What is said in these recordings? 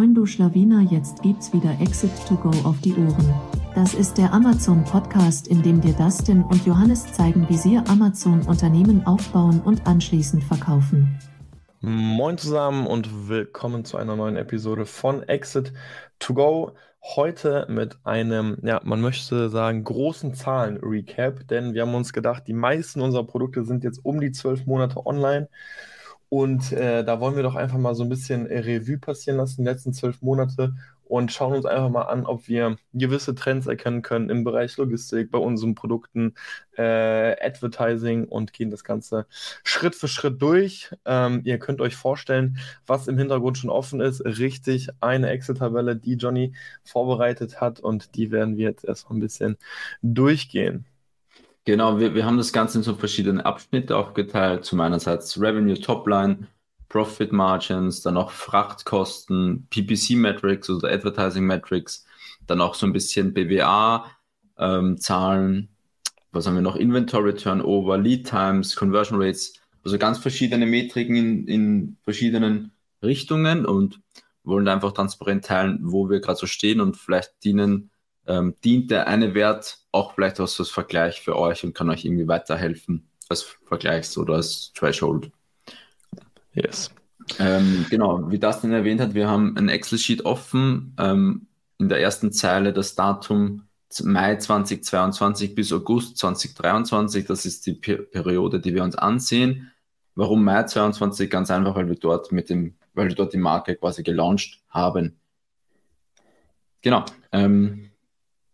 Moin du Schlawiner, jetzt gibt's wieder Exit to Go auf die Ohren. Das ist der Amazon Podcast, in dem dir Dustin und Johannes zeigen, wie sie Amazon Unternehmen aufbauen und anschließend verkaufen. Moin zusammen und willkommen zu einer neuen Episode von Exit to Go. Heute mit einem, ja, man möchte sagen, großen Zahlen-Recap, denn wir haben uns gedacht, die meisten unserer Produkte sind jetzt um die zwölf Monate online und äh, da wollen wir doch einfach mal so ein bisschen äh, Revue passieren lassen, die letzten zwölf Monate, und schauen uns einfach mal an, ob wir gewisse Trends erkennen können im Bereich Logistik, bei unseren Produkten, äh, Advertising und gehen das Ganze Schritt für Schritt durch. Ähm, ihr könnt euch vorstellen, was im Hintergrund schon offen ist. Richtig, eine Excel-Tabelle, die Johnny vorbereitet hat und die werden wir jetzt erstmal ein bisschen durchgehen. Genau, wir, wir haben das Ganze in so verschiedene Abschnitte aufgeteilt. Zum einerseits Revenue Topline, Profit Margins, dann auch Frachtkosten, PPC Metrics oder Advertising Metrics, dann auch so ein bisschen BWA ähm, Zahlen, was haben wir noch? Inventory Turnover, Lead Times, Conversion Rates, also ganz verschiedene Metriken in, in verschiedenen Richtungen und wollen einfach transparent teilen, wo wir gerade so stehen und vielleicht dienen ähm, dient der eine Wert auch vielleicht als, Vergleich für euch und kann euch irgendwie weiterhelfen als Vergleichs- oder als Threshold. Yes. Ähm, genau, wie das denn erwähnt hat, wir haben ein Excel-Sheet offen. Ähm, in der ersten Zeile das Datum Mai 2022 bis August 2023. Das ist die per Periode, die wir uns ansehen. Warum Mai 2022? Ganz einfach, weil wir dort mit dem, weil wir dort die Marke quasi gelauncht haben. Genau. Ähm,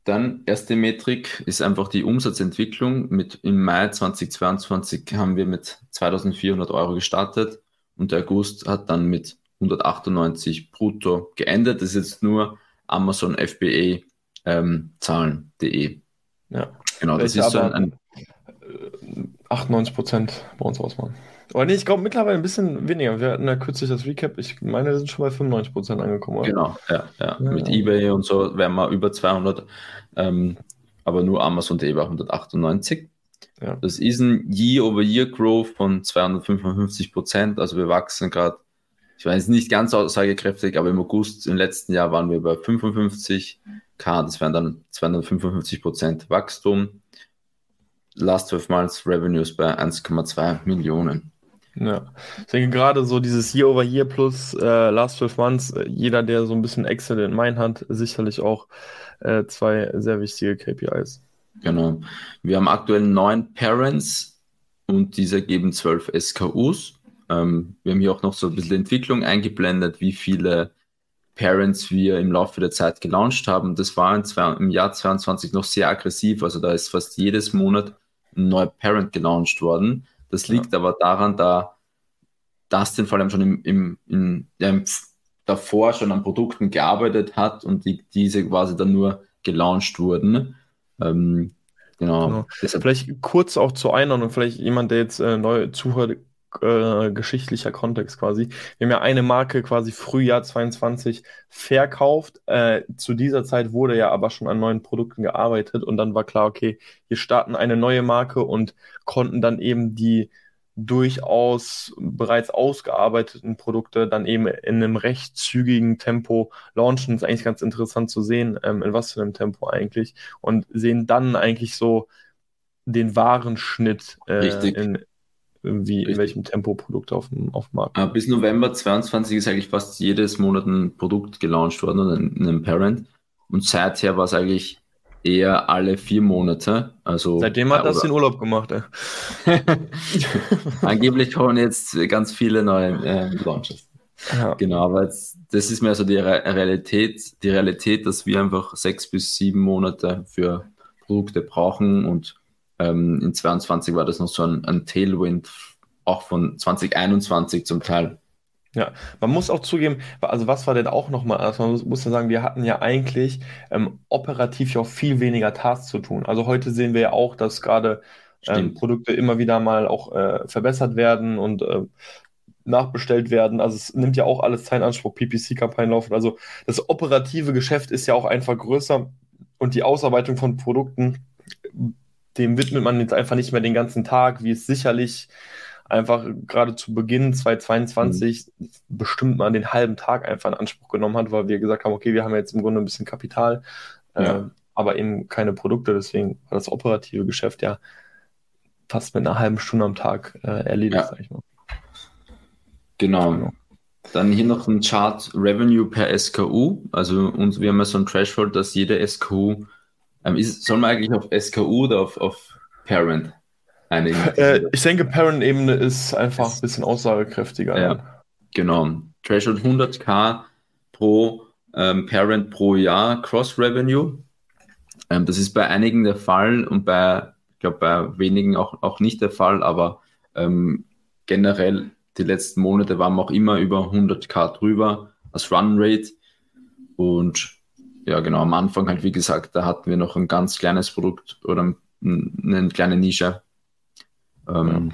dann erste Metrik ist einfach die Umsatzentwicklung. Mit, Im Mai 2022 haben wir mit 2400 Euro gestartet und der August hat dann mit 198 brutto geendet. Das ist jetzt nur Amazon FBA ähm, Zahlen.de. Ja, genau. Das ist so ein, ein 98 Prozent bei uns ausmachen. Aber nee, ich glaube mittlerweile ein bisschen weniger. Wir hatten ja kürzlich das Recap. Ich meine, wir sind schon bei 95% angekommen. Oder? Genau, ja, ja. ja Mit eBay und so wären wir über 200. Ähm, aber nur Amazon.de war 198. Ja. Das ist ein Year-over-Year-Growth von 255% Also wir wachsen gerade, ich weiß nicht ganz aussagekräftig, aber im August im letzten Jahr waren wir bei 55 K. Das wären dann 255% Wachstum. Last 12 Months Revenues bei 1,2 Millionen. Ja, ich denke gerade so dieses Year over Year plus äh, Last 12 Months, äh, jeder, der so ein bisschen Excel in Mind hat, sicherlich auch äh, zwei sehr wichtige KPIs. Genau. Wir haben aktuell neun Parents und diese geben zwölf SKUs. Ähm, wir haben hier auch noch so ein bisschen Entwicklung eingeblendet, wie viele Parents wir im Laufe der Zeit gelauncht haben. Das war im Jahr 22 noch sehr aggressiv, also da ist fast jedes Monat ein neuer Parent gelauncht worden. Das liegt ja. aber daran, da Dustin vor allem schon im, im, in, ja, davor schon an Produkten gearbeitet hat und die, diese quasi dann nur gelauncht wurden. Ähm, genau. genau. Vielleicht kurz auch zur Einordnung, vielleicht jemand, der jetzt äh, neu zuhört, äh, geschichtlicher Kontext quasi. Wir haben ja eine Marke quasi Frühjahr 22 verkauft. Äh, zu dieser Zeit wurde ja aber schon an neuen Produkten gearbeitet und dann war klar, okay, wir starten eine neue Marke und konnten dann eben die durchaus bereits ausgearbeiteten Produkte dann eben in einem recht zügigen Tempo launchen. Das ist eigentlich ganz interessant zu sehen, ähm, in was für einem Tempo eigentlich. Und sehen dann eigentlich so den wahren Schnitt äh, in, wie in welchem Tempo Produkte auf dem, auf dem Markt. Uh, bis November 22 ist eigentlich fast jedes Monat ein Produkt gelauncht worden oder ein, ein Parent. Und seither war es eigentlich eher alle vier Monate. Also, Seitdem hat das den Urlaub gemacht. Ey. Angeblich kommen jetzt ganz viele neue äh, Launches. Ja. Genau, aber jetzt, das ist mehr so die Re Realität, die Realität, dass wir einfach sechs bis sieben Monate für Produkte brauchen und ähm, in 22 war das noch so ein, ein Tailwind, auch von 2021 zum Teil. Ja, man muss auch zugeben, also was war denn auch nochmal, also man muss ja sagen, wir hatten ja eigentlich ähm, operativ ja auch viel weniger Tasks zu tun. Also heute sehen wir ja auch, dass gerade ähm, Produkte immer wieder mal auch äh, verbessert werden und äh, nachbestellt werden. Also es nimmt ja auch alles Zeit in Anspruch, PPC-Kampagnen laufen. Also das operative Geschäft ist ja auch einfach größer und die Ausarbeitung von Produkten, dem widmet man jetzt einfach nicht mehr den ganzen Tag, wie es sicherlich einfach gerade zu Beginn 2022 mhm. bestimmt mal den halben Tag einfach in Anspruch genommen hat, weil wir gesagt haben, okay, wir haben jetzt im Grunde ein bisschen Kapital, ja. äh, aber eben keine Produkte, deswegen war das operative Geschäft ja fast mit einer halben Stunde am Tag äh, erledigt, ja. sag ich mal. Genau. genau. Dann hier noch ein Chart Revenue per SKU. Also uns, wir haben ja so ein Threshold, dass jede SKU, ähm, ist, soll man eigentlich auf SKU oder auf, auf Parent einigen? Äh, ich denke, Parent-Ebene ist einfach ein bisschen aussagekräftiger. Ja, genau. Threshold 100k pro ähm, Parent pro Jahr Cross Revenue. Ähm, das ist bei einigen der Fall und bei, ich glaube, bei wenigen auch, auch nicht der Fall, aber ähm, generell die letzten Monate waren wir auch immer über 100k drüber als Run Rate. Und ja, genau, am Anfang halt, wie gesagt, da hatten wir noch ein ganz kleines Produkt oder eine kleine Nische. Ähm,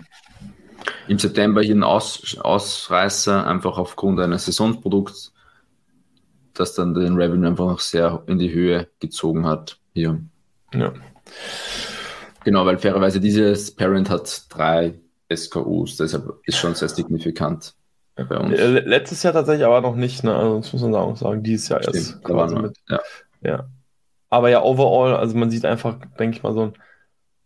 Im September hier ein Aus, Ausreißer, einfach aufgrund eines Saisonsprodukts, das dann den Revenue einfach noch sehr in die Höhe gezogen hat hier. Ja. Genau, weil fairerweise dieses Parent hat drei SKUs, deshalb ist schon sehr signifikant letztes Jahr tatsächlich aber noch nicht, ne? Also das muss man auch sagen, dieses Jahr Stimmt, erst quasi mit. Ja. ja. Aber ja, overall, also man sieht einfach, denke ich mal, so ein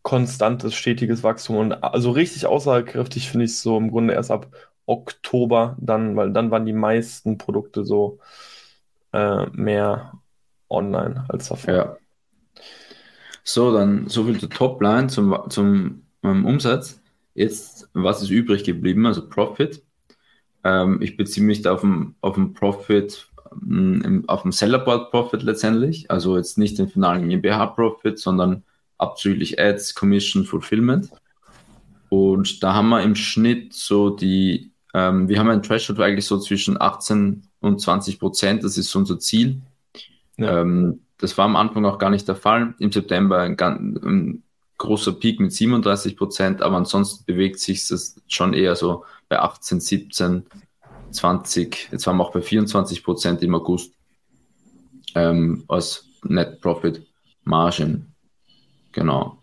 konstantes, stetiges Wachstum. Und also richtig aussagekräftig finde ich es so im Grunde erst ab Oktober, dann, weil dann waren die meisten Produkte so äh, mehr online als davor. Ja. So, dann so viel zur Topline, zum, zum um, Umsatz. Jetzt, was ist übrig geblieben? Also Profit. Ähm, ich beziehe mich da auf den, auf den Profit, ähm, auf den Sellerboard Profit letztendlich. Also jetzt nicht den finalen GmbH Profit, sondern abzüglich Ads, Commission, Fulfillment. Und da haben wir im Schnitt so die, ähm, wir haben ein Threshold eigentlich so zwischen 18 und 20 Prozent. Das ist unser Ziel. Ja. Ähm, das war am Anfang auch gar nicht der Fall. Im September ein, ein großer Peak mit 37 Prozent, aber ansonsten bewegt sich das schon eher so bei 18, 17, 20. Jetzt waren wir auch bei 24 Prozent im August ähm, als Net Profit Margin. Genau.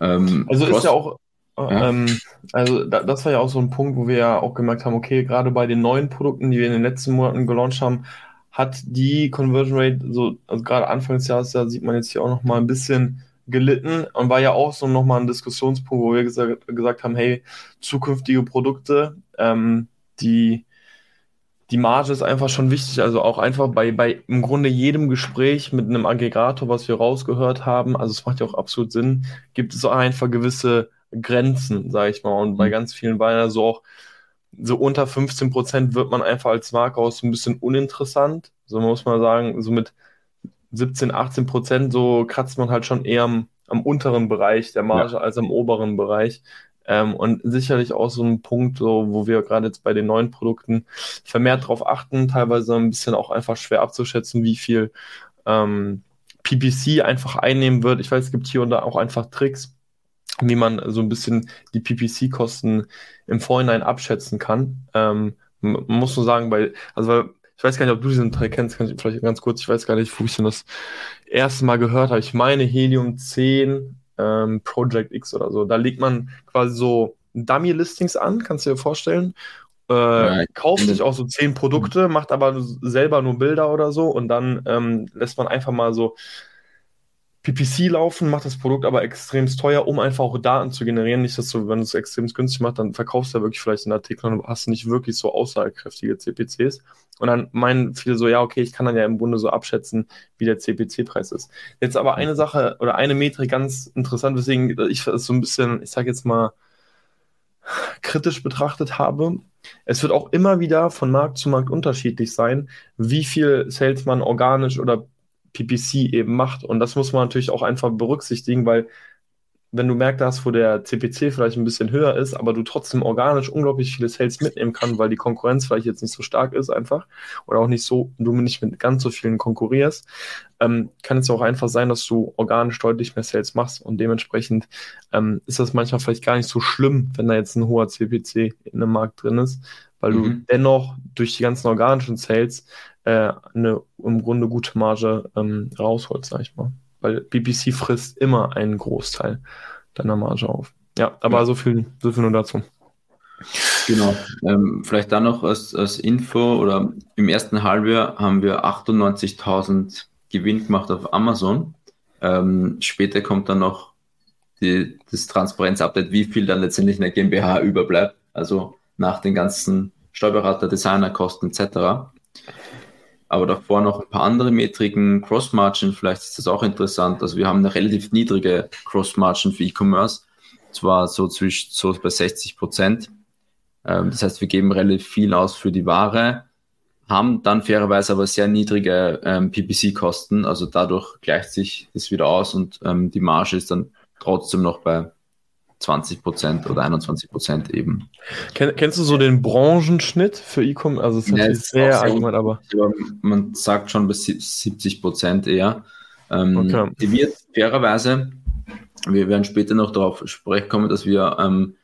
Ähm, also ist ja auch, äh, ja. Ähm, also da, das war ja auch so ein Punkt, wo wir ja auch gemerkt haben, okay, gerade bei den neuen Produkten, die wir in den letzten Monaten gelauncht haben, hat die Conversion Rate so, also gerade Anfang des Jahres, da sieht man jetzt hier auch noch mal ein bisschen gelitten und war ja auch so nochmal ein Diskussionspunkt, wo wir gesagt, gesagt haben, hey, zukünftige Produkte, ähm, die, die Marge ist einfach schon wichtig. Also auch einfach bei, bei im Grunde jedem Gespräch mit einem Aggregator, was wir rausgehört haben, also es macht ja auch absolut Sinn, gibt es auch einfach gewisse Grenzen, sage ich mal. Und bei mhm. ganz vielen ja so auch, so unter 15 Prozent wird man einfach als Marke aus ein bisschen uninteressant. So muss man sagen, so mit 17, 18 Prozent, so kratzt man halt schon eher am, am unteren Bereich der Marge ja. als am oberen Bereich. Ähm, und sicherlich auch so ein Punkt, so, wo wir gerade jetzt bei den neuen Produkten vermehrt darauf achten, teilweise ein bisschen auch einfach schwer abzuschätzen, wie viel ähm, PPC einfach einnehmen wird. Ich weiß, es gibt hier und da auch einfach Tricks, wie man so ein bisschen die PPC-Kosten im Vorhinein abschätzen kann. Ähm, man muss nur sagen, bei, also ich weiß gar nicht, ob du diesen Teil kennst, kann ich vielleicht ganz kurz, ich weiß gar nicht, wo ich denn das erste Mal gehört habe. Ich meine Helium 10 ähm, Project X oder so. Da legt man quasi so Dummy-Listings an, kannst du dir vorstellen. Äh, ja, kauft sich auch so zehn Produkte, macht aber selber nur Bilder oder so und dann ähm, lässt man einfach mal so PPC laufen, macht das Produkt aber extrem teuer, um einfach auch Daten zu generieren. Nicht, dass du, wenn du es extrem günstig machst, dann verkaufst du ja wirklich vielleicht einen Artikel und hast nicht wirklich so aussagekräftige CPCs. Und dann meinen viele so, ja, okay, ich kann dann ja im Grunde so abschätzen, wie der CPC-Preis ist. Jetzt aber eine Sache oder eine Metrik ganz interessant, weswegen ich es so ein bisschen, ich sag jetzt mal, kritisch betrachtet habe. Es wird auch immer wieder von Markt zu Markt unterschiedlich sein, wie viel Sales man organisch oder PPC eben macht. Und das muss man natürlich auch einfach berücksichtigen, weil wenn du merkst hast, wo der CPC vielleicht ein bisschen höher ist, aber du trotzdem organisch unglaublich viele Sales mitnehmen kannst, weil die Konkurrenz vielleicht jetzt nicht so stark ist einfach oder auch nicht so, du nicht mit ganz so vielen konkurrierst, ähm, kann es auch einfach sein, dass du organisch deutlich mehr Sales machst und dementsprechend ähm, ist das manchmal vielleicht gar nicht so schlimm, wenn da jetzt ein hoher CPC in einem Markt drin ist, weil mhm. du dennoch durch die ganzen organischen Sales äh, eine im Grunde gute Marge ähm, rausholst, sag ich mal. Weil BBC frisst immer einen Großteil deiner Marge auf. Ja, aber ja. so viel, so viel nur dazu. Genau. Ähm, vielleicht dann noch als, als Info oder im ersten Halbjahr haben wir 98.000 Gewinn gemacht auf Amazon. Ähm, später kommt dann noch die, das Transparenz-Update, wie viel dann letztendlich in der GmbH überbleibt. Also nach den ganzen Steuerberater, Designerkosten etc. Aber davor noch ein paar andere Metriken. Cross-Margin, vielleicht ist das auch interessant. Also wir haben eine relativ niedrige Cross-Margin für E-Commerce. Zwar so zwischen so bei 60 Prozent. Ähm, das heißt, wir geben relativ viel aus für die Ware, haben dann fairerweise aber sehr niedrige ähm, PPC-Kosten. Also dadurch gleicht sich das wieder aus und ähm, die Marge ist dann trotzdem noch bei 20 Prozent oder 21 Prozent eben. Ken, kennst du so den Branchenschnitt für E-Commerce? Also es ist natürlich sehr so, allgemein, aber. Man sagt schon bis 70 Prozent eher. Ähm, okay. Die wird fairerweise, wir werden später noch darauf sprechen kommen, dass wir ähm,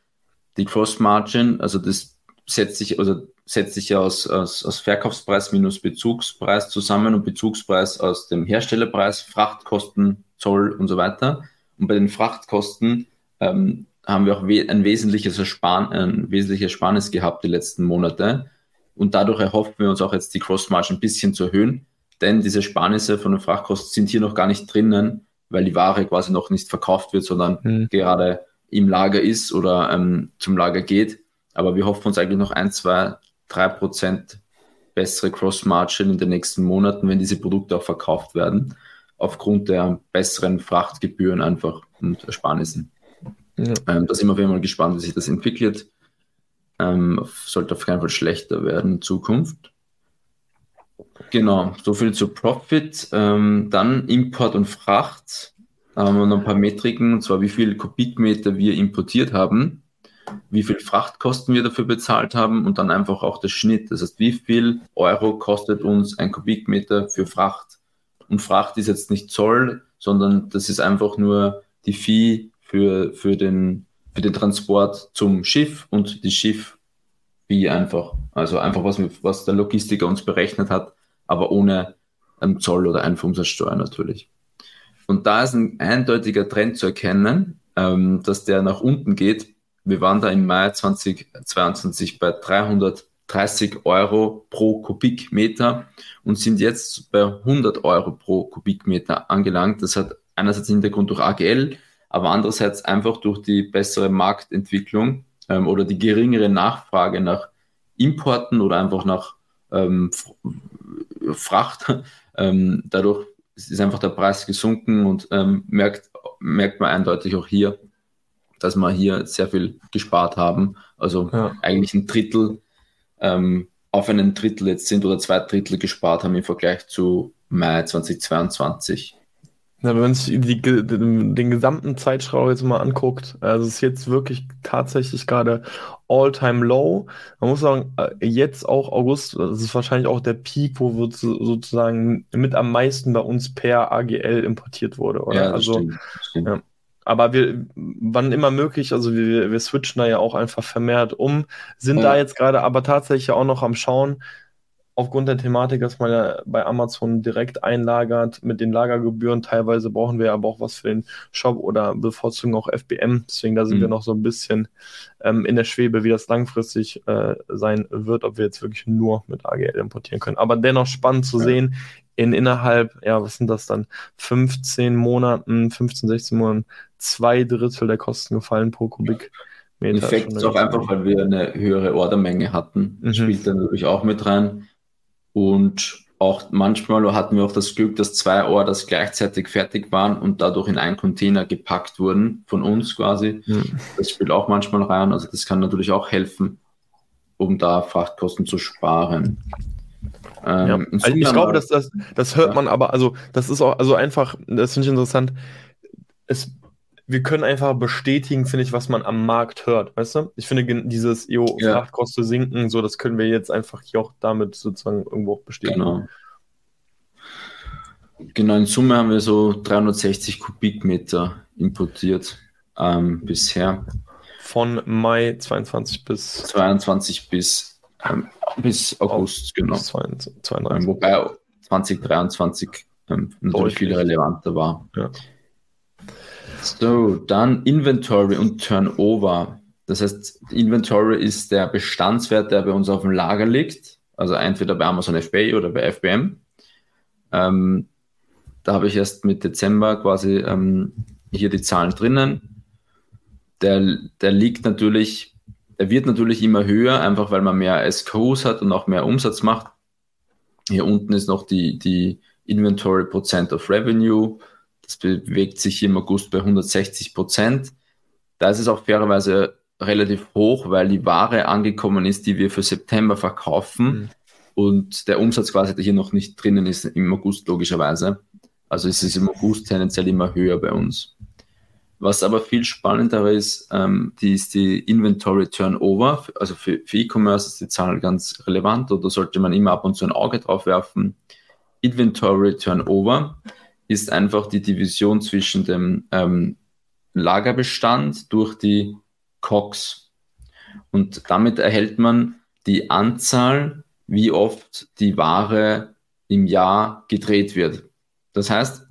die Cross Margin, also das setzt sich, also setzt sich ja aus, aus, aus Verkaufspreis minus Bezugspreis zusammen und Bezugspreis aus dem Herstellerpreis, Frachtkosten, Zoll und so weiter. Und bei den Frachtkosten ähm, haben wir auch we ein wesentliches Ersparen, ein wesentliches Ersparnis gehabt die letzten Monate. Und dadurch erhoffen wir uns auch jetzt die Cross-Margin ein bisschen zu erhöhen, denn diese Sparnisse von den Frachtkosten sind hier noch gar nicht drinnen, weil die Ware quasi noch nicht verkauft wird, sondern mhm. gerade im Lager ist oder ähm, zum Lager geht. Aber wir hoffen uns eigentlich noch ein, zwei, drei Prozent bessere Cross-Margin in den nächsten Monaten, wenn diese Produkte auch verkauft werden, aufgrund der besseren Frachtgebühren einfach und Ersparnissen. Ja. Ähm, da sind wir auf jeden Fall gespannt, wie sich das entwickelt. Ähm, sollte auf keinen Fall schlechter werden in Zukunft. Genau, so viel zu Profit. Ähm, dann Import und Fracht. Da haben wir noch ein paar Metriken, und zwar wie viel Kubikmeter wir importiert haben, wie viel Frachtkosten wir dafür bezahlt haben und dann einfach auch der Schnitt. Das heißt, wie viel Euro kostet uns ein Kubikmeter für Fracht? Und Fracht ist jetzt nicht Zoll, sondern das ist einfach nur die Fee für, für, den, für den Transport zum Schiff und die Schiff wie einfach. Also einfach, was, was der Logistiker uns berechnet hat, aber ohne ähm, Zoll oder Einfuhrumsatzsteuer natürlich. Und da ist ein eindeutiger Trend zu erkennen, ähm, dass der nach unten geht. Wir waren da im Mai 2022 bei 330 Euro pro Kubikmeter und sind jetzt bei 100 Euro pro Kubikmeter angelangt. Das hat einerseits Hintergrund durch AGL, aber andererseits einfach durch die bessere Marktentwicklung ähm, oder die geringere Nachfrage nach Importen oder einfach nach ähm, Fracht. Ähm, dadurch ist einfach der Preis gesunken und ähm, merkt, merkt man eindeutig auch hier, dass wir hier sehr viel gespart haben. Also ja. eigentlich ein Drittel ähm, auf einen Drittel jetzt sind oder zwei Drittel gespart haben im Vergleich zu Mai 2022. Ja, wenn man sich die, den gesamten Zeitschrau jetzt mal anguckt, also es ist jetzt wirklich tatsächlich gerade all-time low. Man muss sagen, äh, jetzt auch August, das ist wahrscheinlich auch der Peak, wo wird sozusagen mit am meisten bei uns per AGL importiert wurde, oder? Ja, also, stimmt, stimmt. Ja. Aber wir, wann immer möglich, also wir, wir switchen da ja auch einfach vermehrt um, sind ja. da jetzt gerade aber tatsächlich auch noch am Schauen, aufgrund der Thematik, dass man ja bei Amazon direkt einlagert mit den Lagergebühren. Teilweise brauchen wir aber auch was für den Shop oder bevorzugen auch FBM. Deswegen da sind mhm. wir noch so ein bisschen ähm, in der Schwebe, wie das langfristig äh, sein wird, ob wir jetzt wirklich nur mit AGL importieren können. Aber dennoch spannend zu ja. sehen, in innerhalb, ja, was sind das dann? 15 Monaten, 15, 16 Monaten, zwei Drittel der Kosten gefallen pro Kubik. Effekt ist auch einfach, weil wir eine höhere Ordermenge hatten. Mhm. Spielt dann natürlich auch mit rein. Und auch manchmal hatten wir auch das Glück, dass zwei Orders gleichzeitig fertig waren und dadurch in einen Container gepackt wurden, von uns quasi. Mhm. Das spielt auch manchmal rein. Also das kann natürlich auch helfen, um da Frachtkosten zu sparen. Ähm, ja. also ich glaube, dass das, das hört ja. man aber, also das ist auch, also einfach, das finde ich interessant. Es wir können einfach bestätigen, finde ich, was man am Markt hört, weißt du? Ich finde dieses jo, ja. Frachtkosten sinken, so, das können wir jetzt einfach hier auch damit sozusagen irgendwo auch bestätigen. Genau. Genau, in Summe haben wir so 360 Kubikmeter importiert ähm, bisher. Von Mai 22 bis 22 bis, ähm, bis August, genau. 22, ähm, wobei 2023 ähm, natürlich viel relevanter war. Ja. So, dann Inventory und Turnover. Das heißt, Inventory ist der Bestandswert, der bei uns auf dem Lager liegt, also entweder bei Amazon FBA oder bei FBM. Ähm, da habe ich erst mit Dezember quasi ähm, hier die Zahlen drinnen. Der, der liegt natürlich, der wird natürlich immer höher, einfach weil man mehr SKUs hat und auch mehr Umsatz macht. Hier unten ist noch die, die Inventory Percent of Revenue. Das bewegt sich im August bei 160 Prozent. Da ist es auch fairerweise relativ hoch, weil die Ware angekommen ist, die wir für September verkaufen mhm. und der Umsatz quasi hier noch nicht drinnen ist im August logischerweise. Also es ist im August tendenziell immer höher bei uns. Was aber viel spannender ist, ähm, die ist die Inventory Turnover. Also für, für E-Commerce ist die Zahl ganz relevant oder sollte man immer ab und zu ein Auge drauf werfen. Inventory Turnover ist einfach die Division zwischen dem ähm, Lagerbestand durch die COX. Und damit erhält man die Anzahl, wie oft die Ware im Jahr gedreht wird. Das heißt,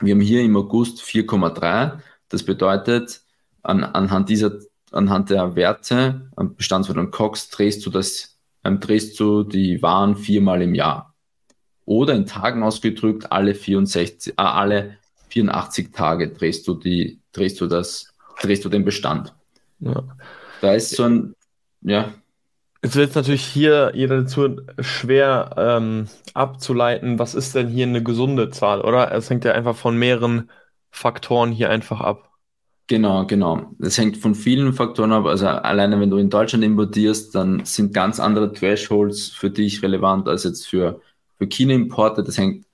wir haben hier im August 4,3. Das bedeutet, an, anhand dieser, anhand der Werte, am Bestandswert und COX, drehst du das, ähm, drehst du die Waren viermal im Jahr. Oder in Tagen ausgedrückt, alle 64, äh, alle 84 Tage drehst du die, drehst du das, drehst du den Bestand. Ja. Da ist so ein, ja. Jetzt wird es natürlich hier jeder dazu schwer ähm, abzuleiten, was ist denn hier eine gesunde Zahl, oder? Es hängt ja einfach von mehreren Faktoren hier einfach ab. Genau, genau. Es hängt von vielen Faktoren ab. Also alleine wenn du in Deutschland importierst, dann sind ganz andere Thresholds für dich relevant als jetzt für, für China-Importe. Das hängt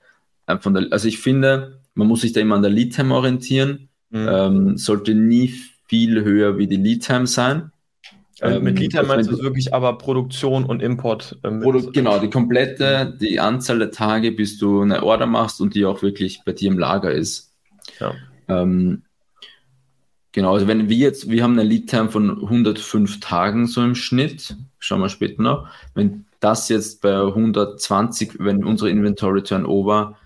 von der, also ich finde, man muss sich da immer an der Lead-Time orientieren. Mhm. Ähm, sollte nie viel höher wie die Lead-Time sein. Ähm, mit Lead-Time meinst du wirklich aber Produktion und Import? Ähm, Produ genau, die komplette, die Anzahl der Tage, bis du eine Order machst und die auch wirklich bei dir im Lager ist. Ja. Ähm, genau, also wenn wir jetzt, wir haben eine Lead-Time von 105 Tagen so im Schnitt, schauen wir später noch. Wenn das jetzt bei 120, wenn unsere Inventory Turnover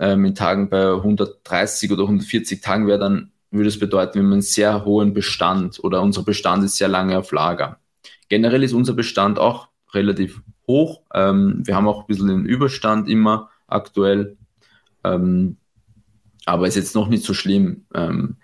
ähm, in Tagen bei 130 oder 140 Tagen wäre, dann würde es bedeuten, wir haben einen sehr hohen Bestand oder unser Bestand ist sehr lange auf Lager. Generell ist unser Bestand auch relativ hoch. Ähm, wir haben auch ein bisschen den Überstand immer aktuell, ähm, aber ist jetzt noch nicht so schlimm. Ähm,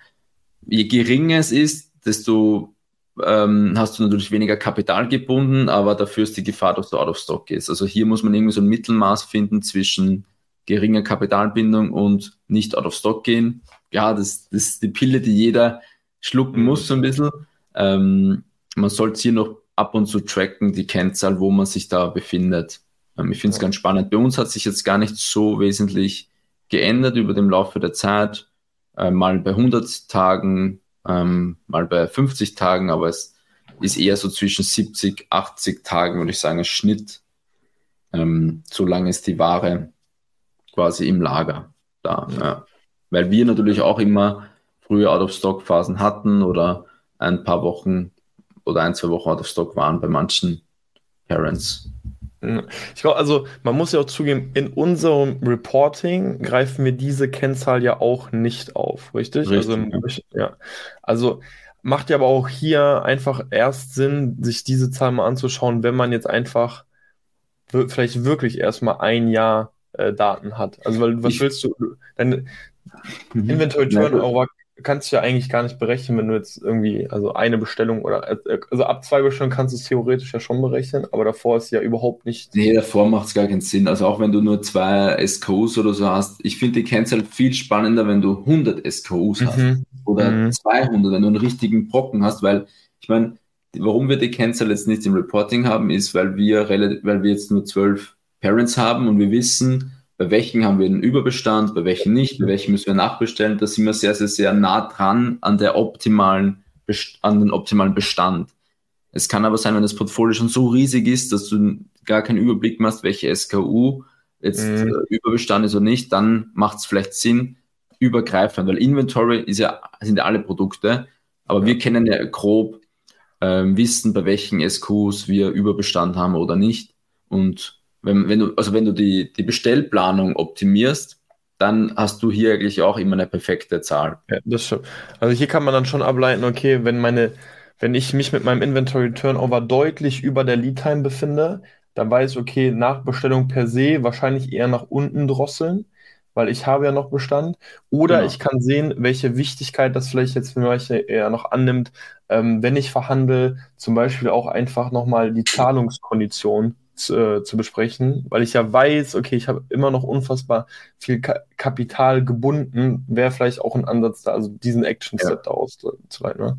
je geringer es ist, desto ähm, hast du natürlich weniger Kapital gebunden, aber dafür ist die Gefahr, dass du out of stock gehst. Also hier muss man irgendwie so ein Mittelmaß finden zwischen geringer Kapitalbindung und nicht out of stock gehen ja, das, das ist die Pille, die jeder schlucken muss, so ein bisschen. Ähm, man sollte hier noch ab und zu tracken, die Kennzahl, wo man sich da befindet. Ähm, ich finde es ja. ganz spannend. Bei uns hat sich jetzt gar nicht so wesentlich geändert über den Laufe der Zeit. Äh, mal bei 100 Tagen, ähm, mal bei 50 Tagen, aber es ist eher so zwischen 70, 80 Tagen, würde ich sagen, ein Schnitt. Ähm, so lange ist die Ware quasi im Lager da. Ja weil wir natürlich auch immer frühe Out-of-Stock-Phasen hatten oder ein paar Wochen oder ein, zwei Wochen Out-of-Stock waren bei manchen Parents. Ich glaube, also man muss ja auch zugeben, in unserem Reporting greifen wir diese Kennzahl ja auch nicht auf, richtig? richtig also, ja. ja. also macht ja aber auch hier einfach erst Sinn, sich diese Zahl mal anzuschauen, wenn man jetzt einfach vielleicht wirklich erstmal ein Jahr äh, Daten hat. Also weil was ich, willst du? Deine, Mhm. Inventory Turnover kannst du ja eigentlich gar nicht berechnen, wenn du jetzt irgendwie, also eine Bestellung oder, also ab zwei Bestellungen kannst du es theoretisch ja schon berechnen, aber davor ist ja überhaupt nicht. Nee, davor macht es gar keinen Sinn. Also auch wenn du nur zwei SKUs oder so hast, ich finde die Kennzahl viel spannender, wenn du 100 SKUs mhm. hast oder mhm. 200, wenn du einen richtigen Brocken hast, weil ich meine, warum wir die Kennzahl jetzt nicht im Reporting haben, ist, weil wir, weil wir jetzt nur zwölf Parents haben und wir wissen, bei welchen haben wir einen Überbestand, bei welchen nicht, bei welchen müssen wir nachbestellen. Da sind wir sehr, sehr, sehr nah dran an der optimalen, an den optimalen Bestand. Es kann aber sein, wenn das Portfolio schon so riesig ist, dass du gar keinen Überblick machst, welche SKU jetzt mhm. Äh, Überbestand ist oder nicht, dann macht es vielleicht Sinn, übergreifend, weil Inventory ist ja, sind ja alle Produkte, aber ja. wir kennen ja grob, ähm, wissen, bei welchen SKUs wir Überbestand haben oder nicht. Und wenn, wenn du, also wenn du die, die Bestellplanung optimierst, dann hast du hier eigentlich auch immer eine perfekte Zahl. Ja, das stimmt. Also hier kann man dann schon ableiten, okay, wenn meine wenn ich mich mit meinem Inventory Turnover deutlich über der Lead Time befinde, dann weiß ich, okay, Nachbestellung per se wahrscheinlich eher nach unten drosseln, weil ich habe ja noch Bestand. Oder Genau. ich kann sehen, welche Wichtigkeit das vielleicht jetzt für manche eher noch annimmt, ähm, wenn ich verhandle, zum Beispiel auch einfach nochmal die Zahlungskondition äh, zu besprechen, weil ich ja weiß, okay, ich habe immer noch unfassbar viel Ka Kapital gebunden, wäre vielleicht auch ein Ansatz da, also diesen Action-Step da auszuleiten. Ne?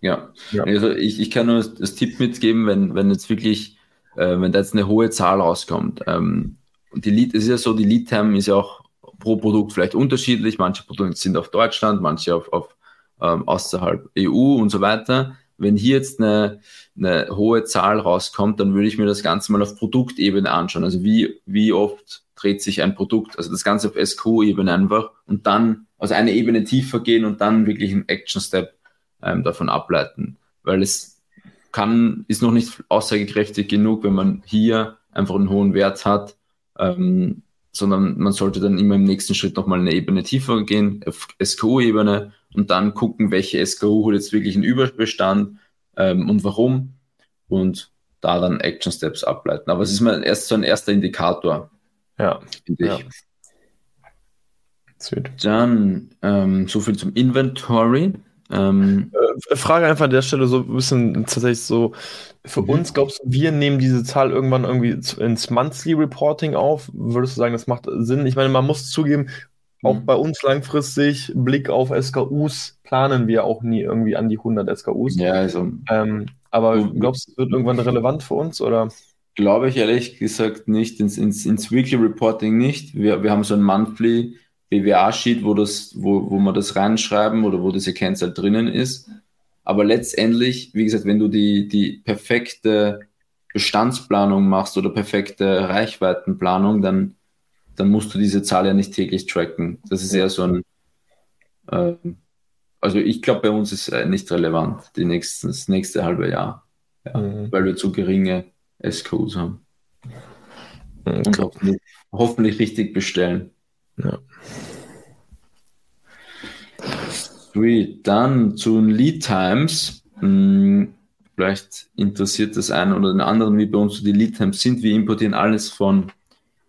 Ja, Ja. also ich, ich kann nur das, das Tipp mitgeben, wenn, wenn jetzt wirklich, äh, wenn da jetzt eine hohe Zahl rauskommt. Ähm, und die Lead, es ist ja so, die Lead-Time ist ja auch pro Produkt vielleicht unterschiedlich. Manche Produkte sind auf Deutschland, manche auf, auf ähm, außerhalb EU und so weiter. Wenn hier jetzt eine, eine hohe Zahl rauskommt, dann würde ich mir das Ganze mal auf Produktebene anschauen. Also wie, wie oft dreht sich ein Produkt, also das Ganze auf SKU-Ebene einfach und dann also eine Ebene tiefer gehen und dann wirklich einen Action-Step ähm, davon ableiten. Weil es kann, ist noch nicht aussagekräftig genug, wenn man hier einfach einen hohen Wert hat, ähm, sondern man sollte dann immer im nächsten Schritt nochmal eine Ebene tiefer gehen, auf SKU-Ebene und dann gucken, welche SKU holt jetzt wirklich einen Überbestand ähm, und warum und da dann Action Steps ableiten. Aber es ist mal erst so ein erster Indikator, Ja, finde ich. Ja. sweet. Dann ähm, so viel zum Inventory. Ähm, Äh, Frage einfach an der Stelle so ein bisschen tatsächlich so, für Mhm. uns glaubst du, wir nehmen diese Zahl irgendwann irgendwie ins Monthly Reporting auf? Würdest du sagen, das macht Sinn? Ich meine, man muss zugeben, auch Mhm. bei uns langfristig, Blick auf SKUs, planen wir auch nie irgendwie an die 100 SKUs. ja, also Ähm, aber Mhm. glaubst du, es wird irgendwann relevant für uns oder? Glaube ich ehrlich gesagt nicht, ins, ins, ins Weekly Reporting nicht. Wir, wir haben so ein Monthly BWA-Sheet, wo, das, wo, wo wir das reinschreiben oder wo diese Kennzahl drinnen ist. Aber letztendlich, wie gesagt, wenn du die, die perfekte Bestandsplanung machst oder perfekte Reichweitenplanung, dann, dann musst du diese Zahl ja nicht täglich tracken. Das ist eher so ein, äh, also ich glaube, bei uns ist es nicht relevant, die nächsten, das nächste halbe Jahr, Ja. Mhm. weil wir zu geringe SKUs haben. Und Okay. hoffentlich, hoffentlich richtig bestellen. Ja. Sweet. Dann zu den Lead Times. Hm, Vielleicht interessiert das einen oder den anderen, wie bei uns die Lead Times sind. Wir importieren alles von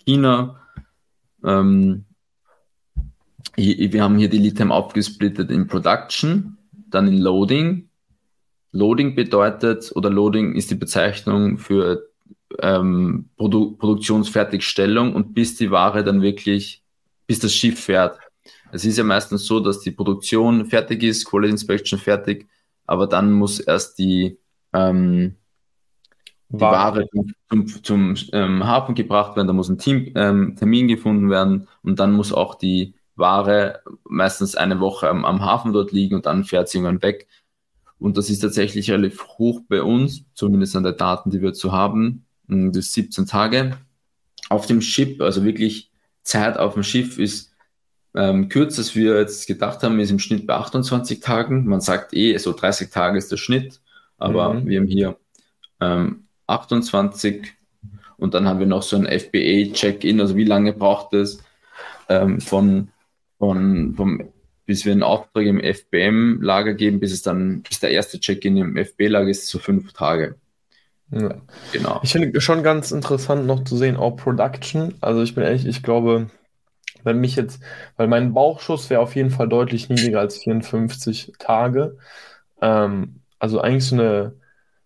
China. Ähm, hier, wir haben hier die Lead Time aufgesplittet in Production, dann in Loading. Loading bedeutet, oder Loading ist die Bezeichnung für ähm, Produ Produktionsfertigstellung und bis die Ware dann wirklich, bis das Schiff fährt. Es ist ja meistens so, dass die Produktion fertig ist, Quality Inspection fertig, aber dann muss erst die, ähm, die Ware zum, zum ähm, Hafen gebracht werden, da muss ein Team, ähm, Termin gefunden werden und dann muss auch die Ware meistens eine Woche am, am Hafen dort liegen und dann fährt sie irgendwann weg. Und das ist tatsächlich relativ hoch bei uns, zumindest an der Daten, die wir zu haben. Das ist 17 Tage. Auf dem Schiff, also wirklich Zeit auf dem Schiff ist ähm, kürzer, als wir jetzt gedacht haben, ist im Schnitt bei 28 Tagen. Man sagt eh, so 30 Tage ist der Schnitt, aber Mhm. wir haben hier ähm, 28 und dann haben wir noch so ein FBA-Check-in, also wie lange braucht es ähm, von, von, vom, bis wir einen Auftrag im FBM-Lager geben, bis es dann, bis der erste Check-in im FB-Lager ist, so fünf Tage. Ja. Genau. Ich finde schon ganz interessant noch zu sehen, auch Production. Also ich bin ehrlich, ich glaube, wenn mich jetzt, weil mein Bauchschuss wäre auf jeden Fall deutlich niedriger als 54 Tage. Ähm, also eigentlich so eine,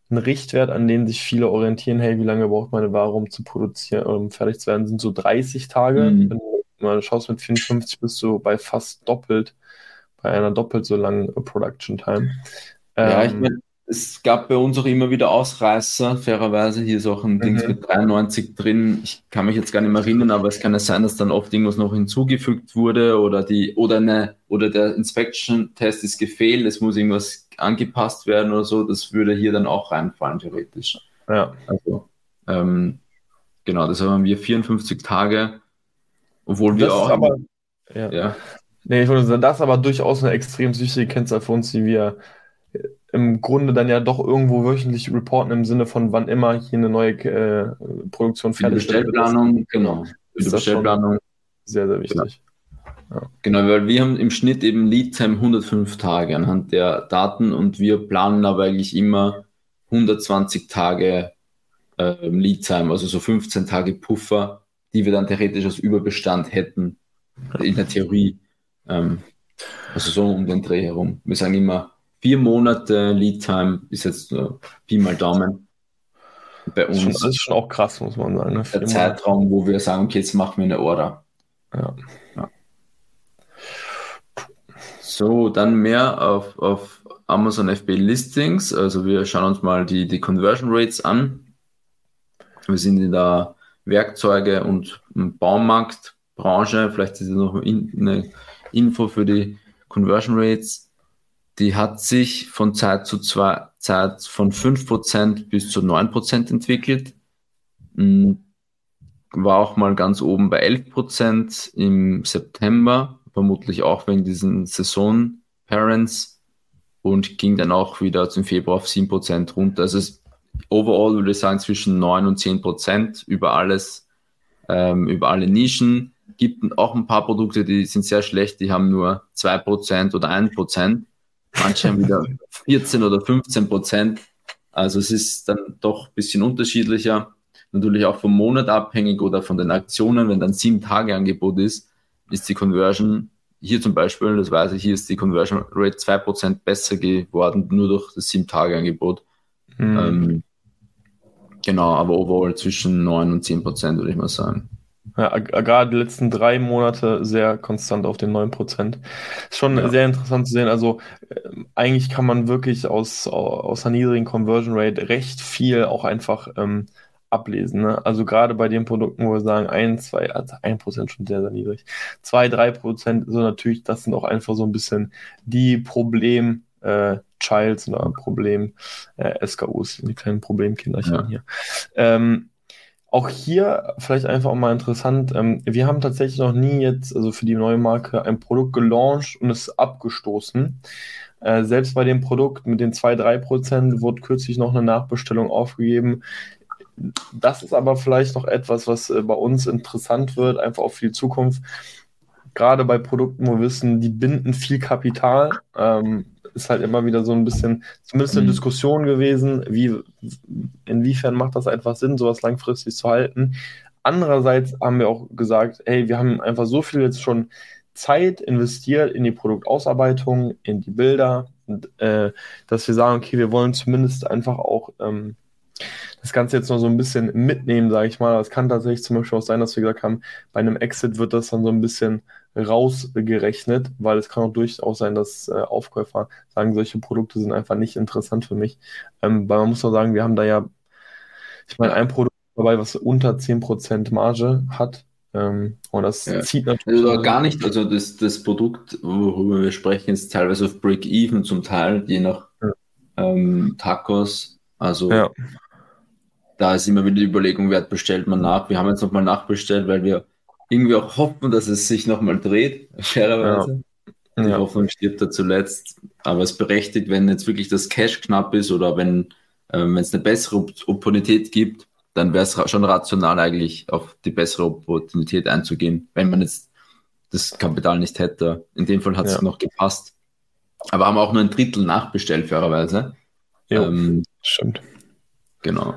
ein Richtwert, an dem sich viele orientieren, hey, wie lange braucht meine Ware, um zu produzieren, um fertig zu werden, sind so 30 Tage. Mhm. Wenn du mal schaust mit 54 bist du bei fast doppelt, bei einer doppelt so langen Production Time. Ja, ich Ähm, meine, es gab bei uns auch immer wieder Ausreißer, fairerweise. Hier ist auch ein Dings Mhm. mit 93 drin. Ich kann mich jetzt gar nicht mehr erinnern, aber es kann ja sein, dass dann oft irgendwas noch hinzugefügt wurde oder die, oder eine, oder der Inspection-Test ist gefehlt, es muss irgendwas angepasst werden oder so. Das würde hier dann auch reinfallen, theoretisch. ja. Also, ähm, genau, deshalb haben wir 54 Tage, obwohl wir Das ist auch, aber, ja. ja, Nee, ich würde sagen, das ist aber durchaus eine extrem wichtige Kennzahl für uns, die wir äh, im Grunde dann ja doch irgendwo wöchentlich reporten im Sinne von wann immer hier eine neue äh, Produktion wird. Das Bestellplanung, genau, für ist die das Bestellplanung ist sehr, sehr wichtig. Ja. Genau, weil wir haben im Schnitt eben Lead-Time 105 Tage anhand der Daten und wir planen aber eigentlich immer 120 Tage äh, Lead-Time, also so 15 Tage Puffer, die wir dann theoretisch als Überbestand hätten, in der Theorie. Ähm, also so um den Dreh herum. Wir sagen immer, vier Monate Lead-Time ist jetzt nur Pi mal Daumen. Bei uns. Das ist schon auch krass, muss man sagen. Ne? Der Zeitraum, wo wir sagen, okay, jetzt machen wir eine Order. Ja. ja. So, dann mehr auf, auf Amazon FB Listings. Also wir schauen uns mal die, die Conversion Rates an. Wir sind in der Werkzeuge- und Baumarktbranche. Vielleicht ist es noch eine Info für die Conversion Rates. Die hat sich von Zeit zu zwei, Zeit von 5% bis zu 9% entwickelt. Hm, war auch mal ganz oben bei 11% im September, vermutlich auch wegen diesen Saison-Parents und ging dann auch wieder zum Februar auf 7% runter. Also es overall würde ich sagen zwischen 9 und 10 Prozent über alles, ähm, über alle Nischen. Gibt auch ein paar Produkte, die sind sehr schlecht, die haben nur 2 Prozent oder 1 Prozent. Manche haben wieder 14 oder 15 Prozent. Also es ist dann doch ein bisschen unterschiedlicher. Natürlich auch vom Monat abhängig oder von den Aktionen. Wenn dann sieben Tage Angebot ist, ist die Conversion hier zum Beispiel, das weiß ich, hier ist die Conversion Rate 2% besser geworden, nur durch das sieben Tage Angebot. Mhm. Ähm, genau, aber overall zwischen 9 und 10 Prozent, würde ich mal sagen. Ja, gerade die letzten drei Monate sehr konstant auf den 9 Prozent. Ist schon ja. sehr interessant zu sehen. Also äh, eigentlich kann man wirklich aus, aus einer niedrigen Conversion Rate recht viel auch einfach ähm, ablesen. Ne? Also gerade bei den Produkten, wo wir sagen, 1, 2, also 1 Prozent schon sehr, sehr niedrig. 2, 3 Prozent, so natürlich, das sind auch einfach so ein bisschen die Problem- äh, Childs oder Problem äh, SKUs, die kleinen Problemkinderchen ja. hier. Ähm, auch hier vielleicht einfach auch mal interessant, ähm, wir haben tatsächlich noch nie jetzt, also für die neue Marke, ein Produkt gelauncht und es abgestoßen. Äh, selbst bei dem Produkt mit den 2-3% wurde kürzlich noch eine Nachbestellung aufgegeben. Das ist aber vielleicht noch etwas, was äh, bei uns interessant wird, einfach auch für die Zukunft. Gerade bei Produkten, wo wir wissen, die binden viel Kapital. Ähm, ist halt immer wieder so ein bisschen, zumindest eine mhm. Diskussion gewesen, wie, inwiefern macht das einfach Sinn, sowas langfristig zu halten. Andererseits haben wir auch gesagt, hey, wir haben einfach so viel jetzt schon Zeit investiert in die Produktausarbeitung, in die Bilder, und, äh, dass wir sagen, okay, wir wollen zumindest einfach auch ähm, das Ganze jetzt noch so ein bisschen mitnehmen, sage ich mal. Es kann tatsächlich zum Beispiel auch sein, dass wir gesagt haben, bei einem Exit wird das dann so ein bisschen rausgerechnet, weil es kann auch durchaus sein, dass äh, Aufkäufer sagen, solche Produkte sind einfach nicht interessant für mich. Ähm, weil man muss auch sagen, wir haben da ja, ich meine, ein Produkt dabei, was unter 10% Marge hat. Ähm, und das ja. zieht natürlich. Also gar nicht, also das, das Produkt, worüber wir sprechen, ist teilweise auf Break-Even zum Teil, je nach ja. ähm, Tacos. Also ja. Da ist immer wieder die Überlegung, wer bestellt man nach. Wir haben jetzt nochmal nachbestellt, weil wir irgendwie auch hoffen, dass es sich nochmal dreht, fairerweise. Ja. Die ja. Hoffnung stirbt da zuletzt. Aber es berechtigt, wenn jetzt wirklich das Cash knapp ist oder wenn äh, es eine bessere Opportunität gibt, dann wäre es schon rational eigentlich auf die bessere Opportunität einzugehen, wenn man jetzt das Kapital nicht hätte. In dem Fall hat es ja. noch gepasst. Aber haben auch nur ein Drittel nachbestellt, fairerweise. Ja, ähm, stimmt. Genau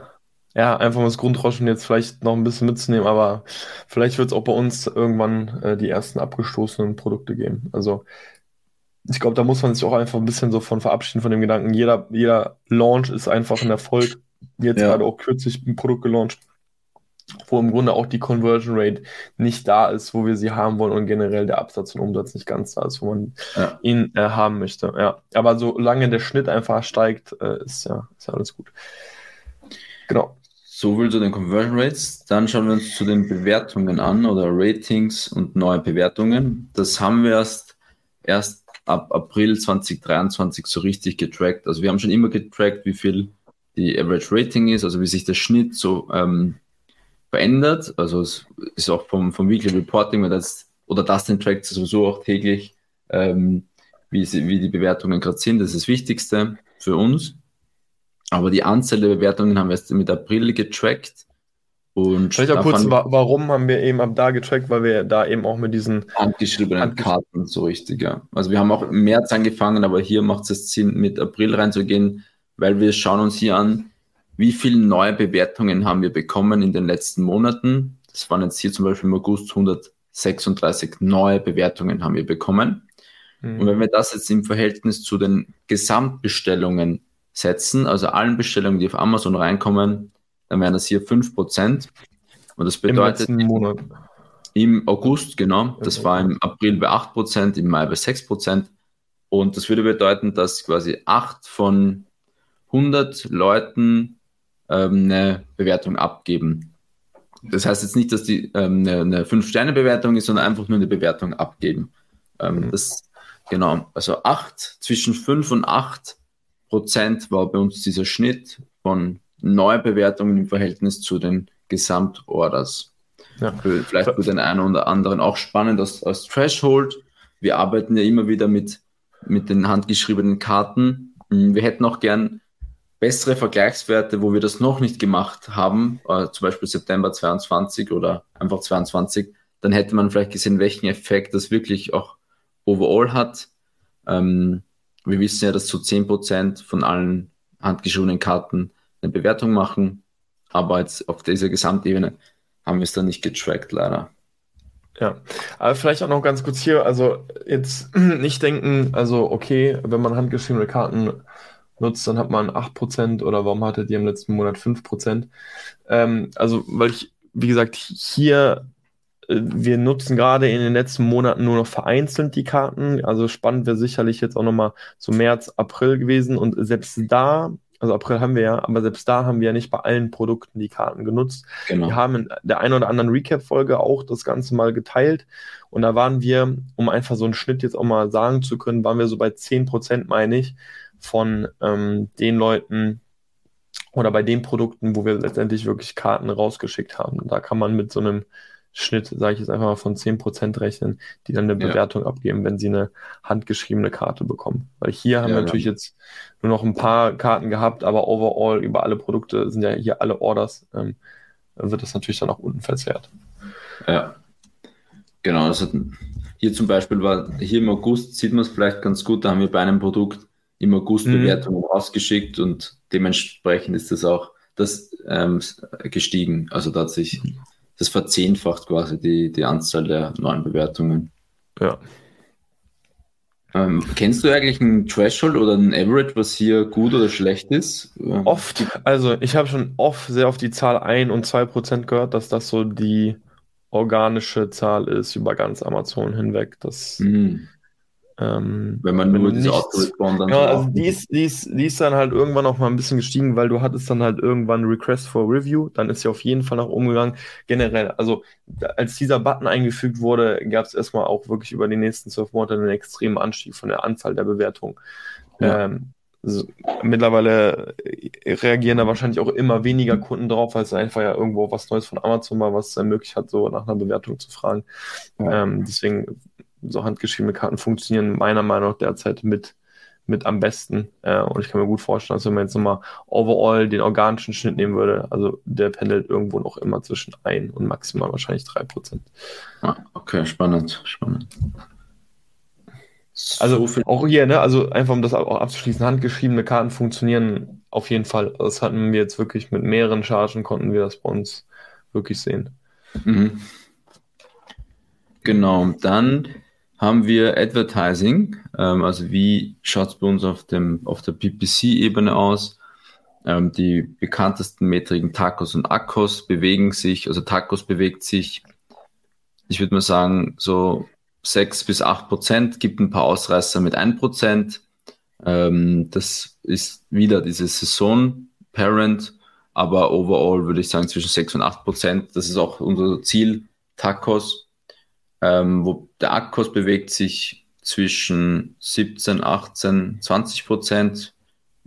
ja, einfach mal das Grundrauschen jetzt vielleicht noch ein bisschen mitzunehmen, aber vielleicht wird es auch bei uns irgendwann äh, die ersten abgestoßenen Produkte geben. Also ich glaube, da muss man sich auch einfach ein bisschen so von verabschieden von dem Gedanken, jeder, jeder Launch ist einfach ein Erfolg. Jetzt ja. gerade auch kürzlich ein Produkt gelauncht, wo im Grunde auch die Conversion Rate nicht da ist, wo wir sie haben wollen und generell der Absatz und Umsatz nicht ganz da ist, wo man ja. ihn äh, haben möchte. Ja, aber solange der Schnitt einfach steigt, äh, ist ja, ist ja alles gut. Genau. So viel zu den Conversion Rates. Dann schauen wir uns zu den Bewertungen an oder Ratings und neue Bewertungen. Das haben wir erst, erst ab April 2023 so richtig getrackt. Also wir haben schon immer getrackt, wie viel die Average Rating ist, also wie sich der Schnitt so ähm, verändert. Also es ist auch vom, vom Weekly Reporting, wenn das, oder das den trackt sowieso auch täglich, ähm, wie, sie, wie die Bewertungen gerade sind. Das ist das Wichtigste für uns. Aber die Anzahl der Bewertungen haben wir erst mit April getrackt. Und Vielleicht auch kurz, wa warum haben wir eben ab da getrackt, weil wir da eben auch mit diesen handgeschriebenen handgesch Karten so richtig, ja. Also wir haben auch im März angefangen, aber hier macht es Sinn, mit April reinzugehen, weil wir schauen uns hier an, wie viele neue Bewertungen haben wir bekommen in den letzten Monaten. Das waren jetzt hier zum Beispiel im August 136 neue Bewertungen haben wir bekommen. Mhm. Und wenn wir das jetzt im Verhältnis zu den Gesamtbestellungen setzen, also allen Bestellungen, die auf Amazon reinkommen, dann wären das hier 5%. Und das bedeutet Im, Monat. im August, genau, das war im April bei 8%, im Mai bei 6%. Und das würde bedeuten, dass quasi 8 von 100 Leuten ähm, eine Bewertung abgeben. Das heißt jetzt nicht, dass die ähm, eine, eine 5-Sterne-Bewertung ist, sondern einfach nur eine Bewertung abgeben. Ähm, mhm. Das, genau, also 8, zwischen 5 und 8 Prozent war bei uns dieser Schnitt von Neubewertungen im Verhältnis zu den Gesamtorders. Ja. Für, vielleicht für den einen oder anderen auch spannend als, als Threshold. Wir arbeiten ja immer wieder mit, mit den handgeschriebenen Karten. Hm, wir hätten auch gern bessere Vergleichswerte, wo wir das noch nicht gemacht haben, äh, zum Beispiel September 22 oder einfach 22, dann hätte man vielleicht gesehen, welchen Effekt das wirklich auch overall hat. Ähm, wir wissen ja, dass zu 10% von allen handgeschriebenen Karten eine Bewertung machen. Aber jetzt auf dieser Gesamtebene haben wir es dann nicht getrackt, leider. Ja, aber vielleicht auch noch ganz kurz hier, also jetzt nicht denken, also okay, wenn man handgeschriebene Karten nutzt, dann hat man 8% oder warum hatte die im letzten Monat 5%? Ähm, also, weil ich, wie gesagt, hier, wir nutzen gerade in den letzten Monaten nur noch vereinzelt die Karten. Also spannend wäre sicherlich jetzt auch nochmal so März, April gewesen und selbst da also April haben wir ja, aber selbst da haben wir ja nicht bei allen Produkten die Karten genutzt. Genau. Wir haben in der einen oder anderen Recap-Folge auch das Ganze mal geteilt und da waren wir, um einfach so einen Schnitt jetzt auch mal sagen zu können, waren wir so bei 10%, meine ich, von ähm, den Leuten oder bei den Produkten, wo wir letztendlich wirklich Karten rausgeschickt haben. Da kann man mit so einem Schnitt, sage ich jetzt einfach mal, von 10% rechnen, die dann eine ja. Bewertung abgeben, wenn sie eine handgeschriebene Karte bekommen. Weil hier haben ja, wir natürlich ja. jetzt nur noch ein paar Karten gehabt, aber overall über alle Produkte sind ja hier alle Orders, ähm, wird das natürlich dann auch unten verzerrt. Ja, genau. Also hier zum Beispiel war, hier im August sieht man es vielleicht ganz gut, da haben wir bei einem Produkt im August mhm. Bewertungen rausgeschickt und dementsprechend ist das auch das ähm, gestiegen. Also da hat sich mhm das verzehnfacht quasi die, die Anzahl der neuen Bewertungen. Ja. Ähm, kennst du eigentlich einen Threshold oder einen Average, was hier gut oder schlecht ist? Ähm, oft, also ich habe schon oft sehr auf die Zahl 1 und 2 Prozent gehört, dass das so die organische Zahl ist über ganz Amazon hinweg. Das, mhm. Ähm, wenn man nur diese Auto-Respawn dann. Ja, also die ist, die, ist, die ist dann halt irgendwann auch mal ein bisschen gestiegen, weil du hattest dann halt irgendwann Request for Review, dann ist sie auf jeden Fall nach oben gegangen. Generell, also als dieser Button eingefügt wurde, gab es erstmal auch wirklich über die nächsten zwölf Monate einen extremen Anstieg von der Anzahl der Bewertungen. Ja. Ähm, so, mittlerweile reagieren da wahrscheinlich auch immer weniger Kunden drauf, weil es einfach ja irgendwo was Neues von Amazon war, was es ermöglicht hat, so nach einer Bewertung zu fragen. Ja. Ähm, deswegen so handgeschriebene Karten funktionieren meiner Meinung nach derzeit mit, mit am besten. Äh, und ich kann mir gut vorstellen, dass wenn man jetzt nochmal overall den organischen Schnitt nehmen würde, also der pendelt irgendwo noch immer zwischen 1 und maximal wahrscheinlich 3%. Ah, okay, spannend, spannend. Also so auch hier, ne, also einfach um das auch abzuschließen, handgeschriebene Karten funktionieren auf jeden Fall. Das hatten wir jetzt wirklich mit mehreren Chargen, konnten wir das bei uns wirklich sehen. Mhm. Genau, dann haben wir Advertising. Ähm, also wie schaut es bei uns auf, dem, auf der PPC-Ebene aus? Ähm, die bekanntesten Metriken Tacos und Akos bewegen sich, also Tacos bewegt sich, ich würde mal sagen, so 6 bis 8 Prozent, gibt ein paar Ausreißer mit 1 Prozent. Ähm, das ist wieder diese Saison-Parent, aber overall würde ich sagen zwischen 6 und 8 Prozent. Das ist auch unser Ziel, Tacos ähm, wo der Akkurs bewegt sich zwischen 17, 18, 20 Prozent,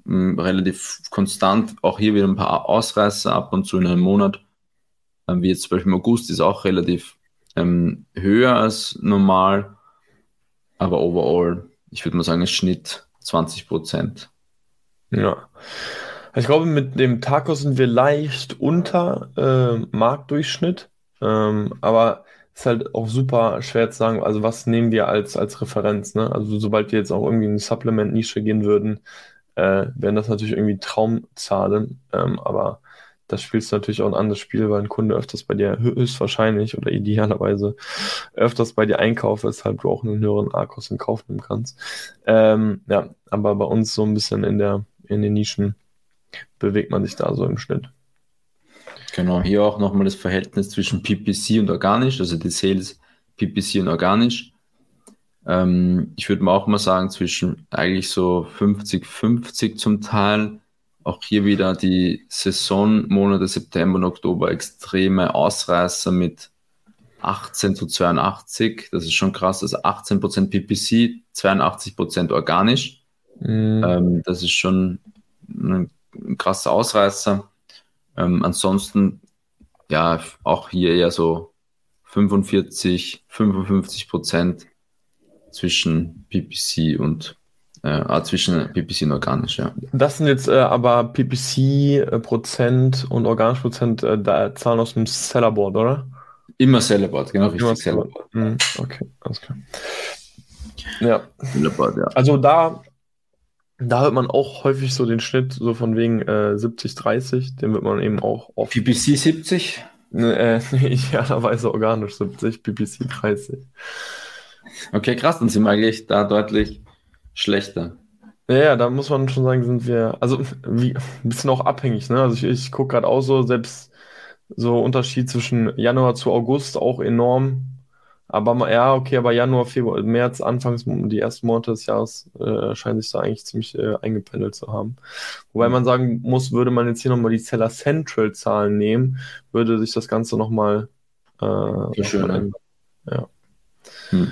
ähm, relativ konstant. Auch hier wieder ein paar Ausreißer ab und zu in einem Monat. Ähm, wie jetzt zum Beispiel im August ist auch relativ ähm, höher als normal, aber overall, ich würde mal sagen, ist Schnitt 20 Prozent. Ja. Ich glaube, mit dem Taco sind wir leicht unter äh, Marktdurchschnitt, ähm, aber ist halt auch super schwer zu sagen, also was nehmen wir als, als Referenz, ne? Also sobald wir jetzt auch irgendwie in die Supplement-Nische gehen würden, äh, wären das natürlich irgendwie Traumzahlen, ähm, aber das spielst du natürlich auch ein anderes Spiel, weil ein Kunde öfters bei dir höchstwahrscheinlich oder idealerweise öfters bei dir einkauft, weshalb du auch einen höheren Akkus in Kauf nehmen kannst. Ähm, ja, aber bei uns so ein bisschen in der, in den Nischen bewegt man sich da so im Schnitt. Genau, hier auch nochmal das Verhältnis zwischen PPC und organisch, also die Sales PPC und organisch. Ähm, ich würde mal auch mal sagen, zwischen eigentlich so 50-50 zum Teil. Auch hier wieder die Saisonmonate September und Oktober extreme Ausreißer mit 18 zu 82. Das ist schon krass. Also 18% PPC, 82% organisch. Mhm. Ähm, das ist schon ein, ein krasser Ausreißer. Ähm, ansonsten, ja, auch hier eher so 45, 55 Prozent zwischen PPC und äh, zwischen PPC und organisch, ja. Das sind jetzt äh, aber PPC-Prozent äh, und organisch Prozent äh, da Zahlen aus dem Sellerboard, oder? Immer Sellerboard, genau, richtig. Immer Sellerboard. Mhm, okay, alles klar. Ja. Sellerboard, ja. Also da, da hört man auch häufig so den Schnitt, so von wegen äh, 70, 30, den wird man eben auch oft. PPC 70? Ne, äh, idealerweise organisch 70, PPC 30. Okay, krass, dann sind wir eigentlich da deutlich schlechter. Ja, ja, da muss man schon sagen, sind wir, also wie, ein bisschen auch abhängig, ne? Also ich, ich gucke gerade auch so, selbst so Unterschied zwischen Januar zu August auch enorm. Aber ja, okay, aber Januar, Februar, März, Anfangs, die ersten Monate des Jahres äh, scheinen sich da eigentlich ziemlich äh, eingependelt zu haben. Wobei man sagen muss, würde man jetzt hier nochmal die Seller Central Zahlen nehmen, würde sich das Ganze nochmal äh, noch schön, ja. Hm.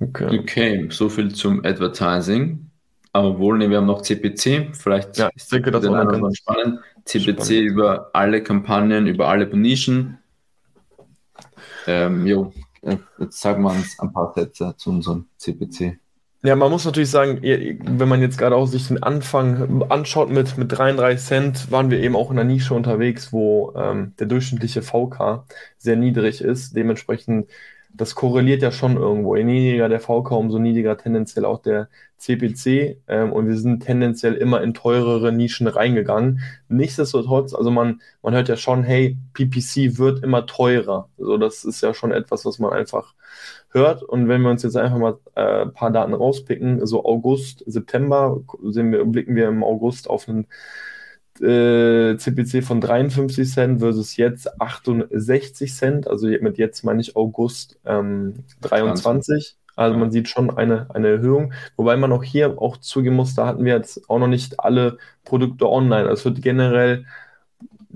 Okay. okay, so viel zum Advertising. Aber wohl, ne, wir haben noch CPC. Vielleicht ja, ich denke, das ganz spannend. CPC spannend. über alle Kampagnen, über alle Nischen. Ähm, jo, jetzt sagen wir uns ein paar Sätze zu unserem CPC. Ja, man muss natürlich sagen, wenn man jetzt gerade auch sich den Anfang anschaut mit, mit 33 Cent, waren wir eben auch in einer Nische unterwegs, wo ähm, der durchschnittliche VK sehr niedrig ist. Dementsprechend das korreliert ja schon irgendwo. Je niedriger der VK, umso niedriger tendenziell auch der CPC. Ähm, und wir sind tendenziell immer in teurere Nischen reingegangen. Nichtsdestotrotz, also man, man hört ja schon, hey, PPC wird immer teurer. Also das ist ja schon etwas, was man einfach hört. Und wenn wir uns jetzt einfach mal äh, ein paar Daten rauspicken, so August, September, sehen wir, blicken wir im August auf einen äh, CPC von 53 Cent versus jetzt 68 Cent. Also mit jetzt meine ich August ähm, 23. Also man sieht schon eine, eine Erhöhung. Wobei man auch hier auch zugeben muss, da hatten wir jetzt auch noch nicht alle Produkte online. Also es wird generell,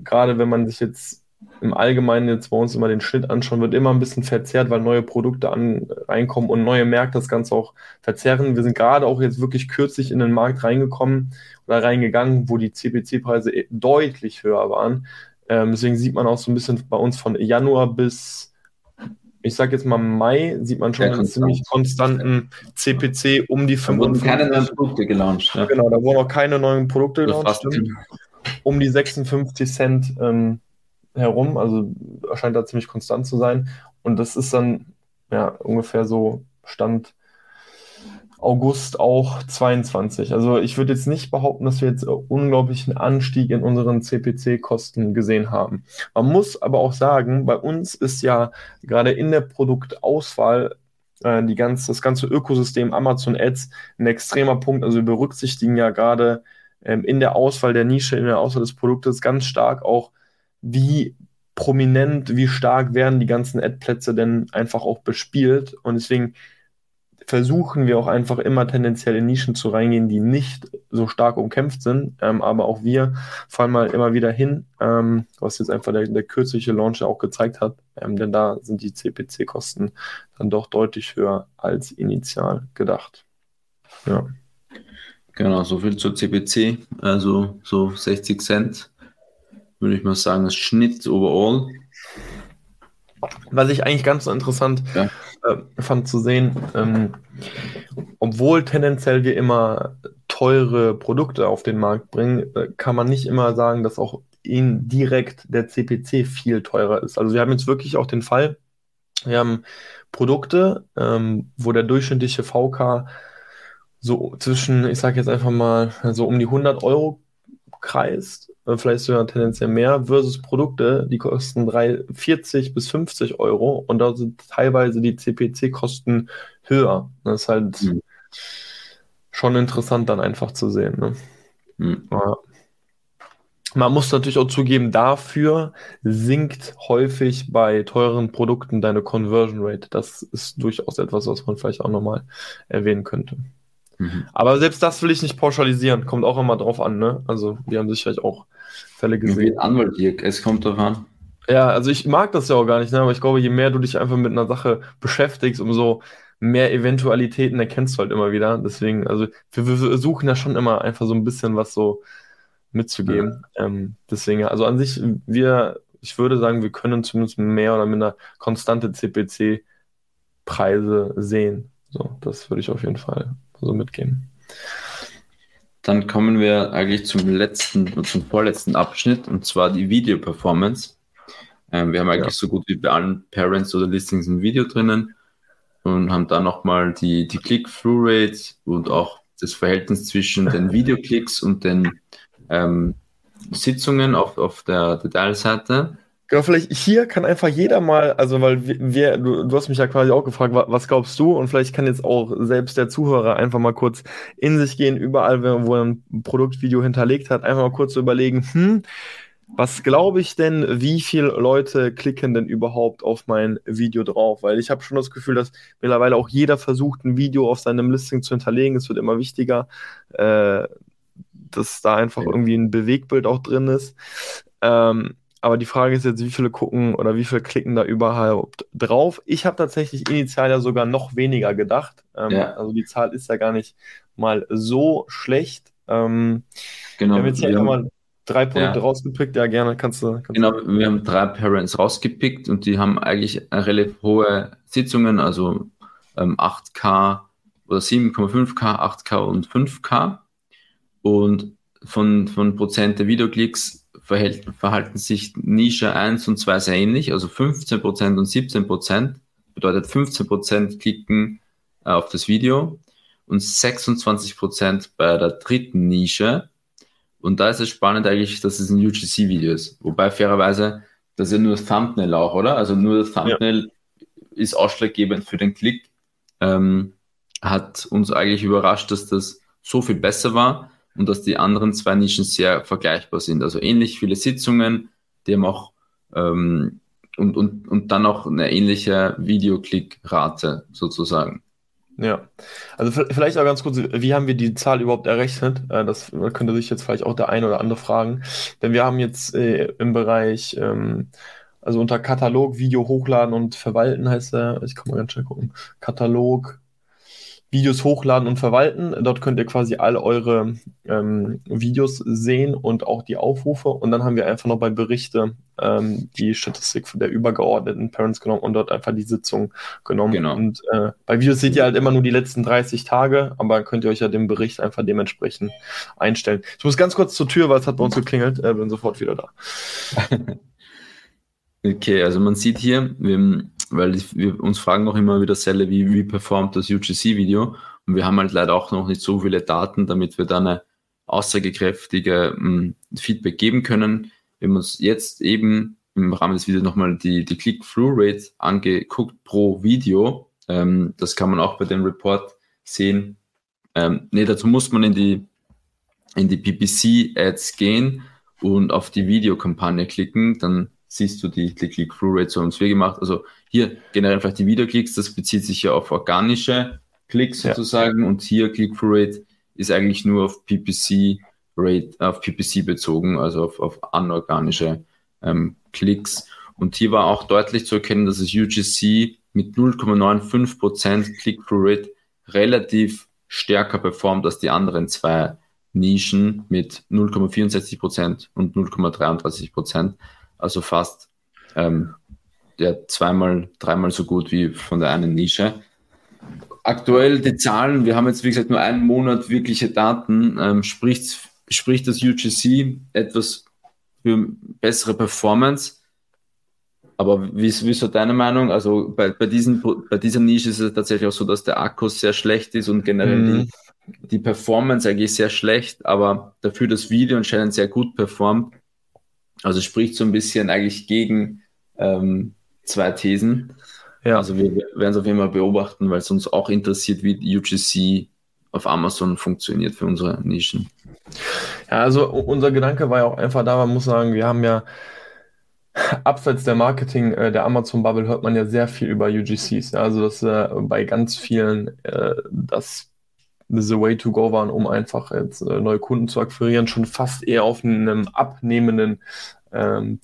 gerade wenn man sich jetzt im Allgemeinen jetzt bei uns immer den Schnitt anschauen, wird immer ein bisschen verzerrt, weil neue Produkte an, reinkommen und neue Märkte das Ganze auch verzerren. Wir sind gerade auch jetzt wirklich kürzlich in den Markt reingekommen oder reingegangen, wo die CPC-Preise e, deutlich höher waren. Ähm, deswegen sieht man auch so ein bisschen bei uns von Januar bis, ich sag jetzt mal Mai, sieht man schon ja, einen ziemlich konstanten CPC um die 55. Da wurden keine neuen Produkte gelauncht. Ja. Genau, da wurden auch keine neuen Produkte gelauncht. Um die 56 Cent ähm, herum, also scheint da ziemlich konstant zu sein. Und das ist dann ja ungefähr so Stand August auch 22. Also ich würde jetzt nicht behaupten, dass wir jetzt unglaublichen Anstieg in unseren CPC-Kosten gesehen haben. Man muss aber auch sagen, bei uns ist ja gerade in der Produktauswahl äh, die ganz, das ganze Ökosystem Amazon Ads ein extremer Punkt. Also wir berücksichtigen ja gerade ähm, in der Auswahl der Nische, in der Auswahl des Produktes ganz stark auch, wie prominent, wie stark werden die ganzen Ad-Plätze denn einfach auch bespielt. Und deswegen versuchen wir auch einfach immer tendenziell in Nischen zu reingehen, die nicht so stark umkämpft sind. Ähm, aber auch wir fallen mal immer wieder hin, ähm, was jetzt einfach der, der kürzliche Launch auch gezeigt hat. Ähm, denn da sind die CPC-Kosten dann doch deutlich höher als initial gedacht. Ja. Genau, so viel zur CPC. Also so 60 Cent würde ich mal sagen, das Schnitt overall. Was ich eigentlich ganz so interessant ja. äh, fand zu sehen, ähm, obwohl tendenziell wir immer teure Produkte auf den Markt bringen, äh, kann man nicht immer sagen, dass auch indirekt der CPC viel teurer ist. Also wir haben jetzt wirklich auch den Fall, wir haben Produkte, ähm, wo der durchschnittliche VK so zwischen, ich sage jetzt einfach mal, so um die 100 Euro kreist, vielleicht sogar tendenziell mehr, versus Produkte, die kosten 3, 40 bis 50 Euro und da sind teilweise die CPC-Kosten höher. Das ist halt mhm. schon interessant dann einfach zu sehen. Ne? Mhm. Ja. Man muss natürlich auch zugeben, dafür sinkt häufig bei teuren Produkten deine Conversion Rate. Das ist durchaus etwas, was man vielleicht auch nochmal erwähnen könnte. Mhm. Aber selbst das will ich nicht pauschalisieren. Kommt auch immer drauf an, ne? Also, wir haben sicherlich auch Fälle gesehen. Wie Anwalt, Dirk. Es kommt drauf an. Ja, also ich mag das ja auch gar nicht, ne? Aber ich glaube, je mehr du dich einfach mit einer Sache beschäftigst, umso mehr Eventualitäten erkennst du halt immer wieder. Deswegen, also wir, wir versuchen ja schon immer einfach so ein bisschen was so mitzugeben. Ja. Ähm, deswegen, also an sich, wir, ich würde sagen, wir können zumindest mehr oder minder konstante CPC-Preise sehen. So, das würde ich auf jeden Fall so mitgeben. Dann kommen wir eigentlich zum letzten und zum vorletzten Abschnitt und zwar die Video-Performance. Ähm, wir haben eigentlich ja. so gut wie bei allen Parents oder Listings ein Video drinnen und haben da nochmal die, die Click-Through-Rate und auch das Verhältnis zwischen den Videoklicks und den ähm, Sitzungen auf, auf der Detailseite. Genau, vielleicht hier kann einfach jeder mal, also weil wir, du, du hast mich ja quasi auch gefragt, was glaubst du? Und vielleicht kann jetzt auch selbst der Zuhörer einfach mal kurz in sich gehen, überall, wo er ein Produktvideo hinterlegt hat, einfach mal kurz so überlegen, hm, was glaube ich denn, wie viele Leute klicken denn überhaupt auf mein Video drauf? Weil ich habe schon das Gefühl, dass mittlerweile auch jeder versucht, ein Video auf seinem Listing zu hinterlegen. Es wird immer wichtiger. Äh, dass da einfach irgendwie ein Bewegbild auch drin ist. Ähm, aber die Frage ist jetzt, wie viele gucken oder wie viele klicken da überhaupt drauf? Ich habe tatsächlich initial ja sogar noch weniger gedacht. Ähm, ja. Also die Zahl ist ja gar nicht mal so schlecht. Ähm, genau. Wir haben jetzt hier einfach mal drei Produkte ja. rausgepickt. Ja, gerne, kannst du. Kannst genau, wir haben drei Parents rausgepickt und die haben eigentlich relativ hohe Sitzungen, also ähm, 8K oder 7,5K, 8K und 5K. Und von, von Prozent der Videoklicks verhält, verhalten sich Nische 1 und 2 sehr ähnlich, also 15% und 17%. Bedeutet 15% klicken äh, auf das Video und 26% bei der dritten Nische. Und da ist es spannend eigentlich, dass es ein UGC-Video ist. Wobei fairerweise, das ist ja nur das Thumbnail auch, oder? Also nur das Thumbnail ja. ist ausschlaggebend für den Klick. Ähm, hat uns eigentlich überrascht, dass das so viel besser war und dass die anderen zwei Nischen sehr vergleichbar sind. Also ähnlich viele Sitzungen, die haben auch ähm, und, und, und dann auch eine ähnliche Videoklickrate sozusagen. Ja, also vielleicht auch ganz kurz, wie haben wir die Zahl überhaupt errechnet? Äh, das könnte sich jetzt vielleicht auch der eine oder andere fragen. Denn wir haben jetzt äh, im Bereich, ähm, also unter Katalog, Video hochladen und verwalten heißt er, ich kann mal ganz schnell gucken, Katalog, Videos hochladen und verwalten. Dort könnt ihr quasi all eure ähm, Videos sehen und auch die Aufrufe. Und dann haben wir einfach noch bei Berichte ähm, die Statistik der übergeordneten Parents genommen und dort einfach die Sitzung genommen. Genau. Und äh, bei Videos seht ihr halt immer nur die letzten 30 Tage, aber könnt ihr euch ja den Bericht einfach dementsprechend einstellen. Ich muss ganz kurz zur Tür, weil es hat bei uns geklingelt. Äh, bin sofort wieder da. okay, also man sieht hier, wir weil wir uns fragen auch immer wieder Selle, wie, wie performt das UGC-Video? Und wir haben halt leider auch noch nicht so viele Daten, damit wir da eine aussagekräftige m, hm, Feedback geben können. Wir haben uns jetzt eben im Rahmen des Videos nochmal die, die Click-Through-Rate angeguckt pro Video. Ähm, das kann man auch bei dem Report sehen. Ähm, nee, dazu muss man in die, in die PPC-Ads gehen und auf die Videokampagne klicken. Dann siehst du die Click-Through-Rate, so haben es wir gemacht. Also hier generell vielleicht die Wiederklicks, das bezieht sich ja auf organische Klicks sozusagen ja. und hier Click-Through-Rate ist eigentlich nur auf PPC Rate, auf PPC bezogen, also auf, auf anorganische ähm, Klicks. Und hier war auch deutlich zu erkennen, dass es UGC mit 0,95% Click-Through-Rate relativ stärker performt als die anderen zwei Nischen mit 0,64% und 0,33%. Also fast ähm, ja, zweimal, dreimal so gut wie von der einen Nische. aktuell die Zahlen, wir haben jetzt wie gesagt nur einen Monat wirkliche Daten, ähm, spricht, spricht das UGC etwas für bessere Performance. Aber wie ist, wie ist so deine Meinung? Also bei, bei, diesen, bei dieser Nische ist es tatsächlich auch so, dass der Akku sehr schlecht ist und generell mhm. die, die Performance eigentlich sehr schlecht, aber dafür das Video anscheinend sehr gut performt. Also spricht so ein bisschen eigentlich gegen ähm, zwei Thesen. Ja. Also wir werden es auf jeden Fall beobachten, weil es uns auch interessiert, wie UGC auf Amazon funktioniert für unsere Nischen. Ja, also unser Gedanke war ja auch einfach da, man muss sagen, wir haben ja abseits der Marketing äh, der Amazon Bubble hört man ja sehr viel über UGCs. Ja? Also dass äh, bei ganz vielen äh, das the way to go waren, um einfach jetzt äh, neue Kunden zu akquirieren, schon fast eher auf einem abnehmenden ähm,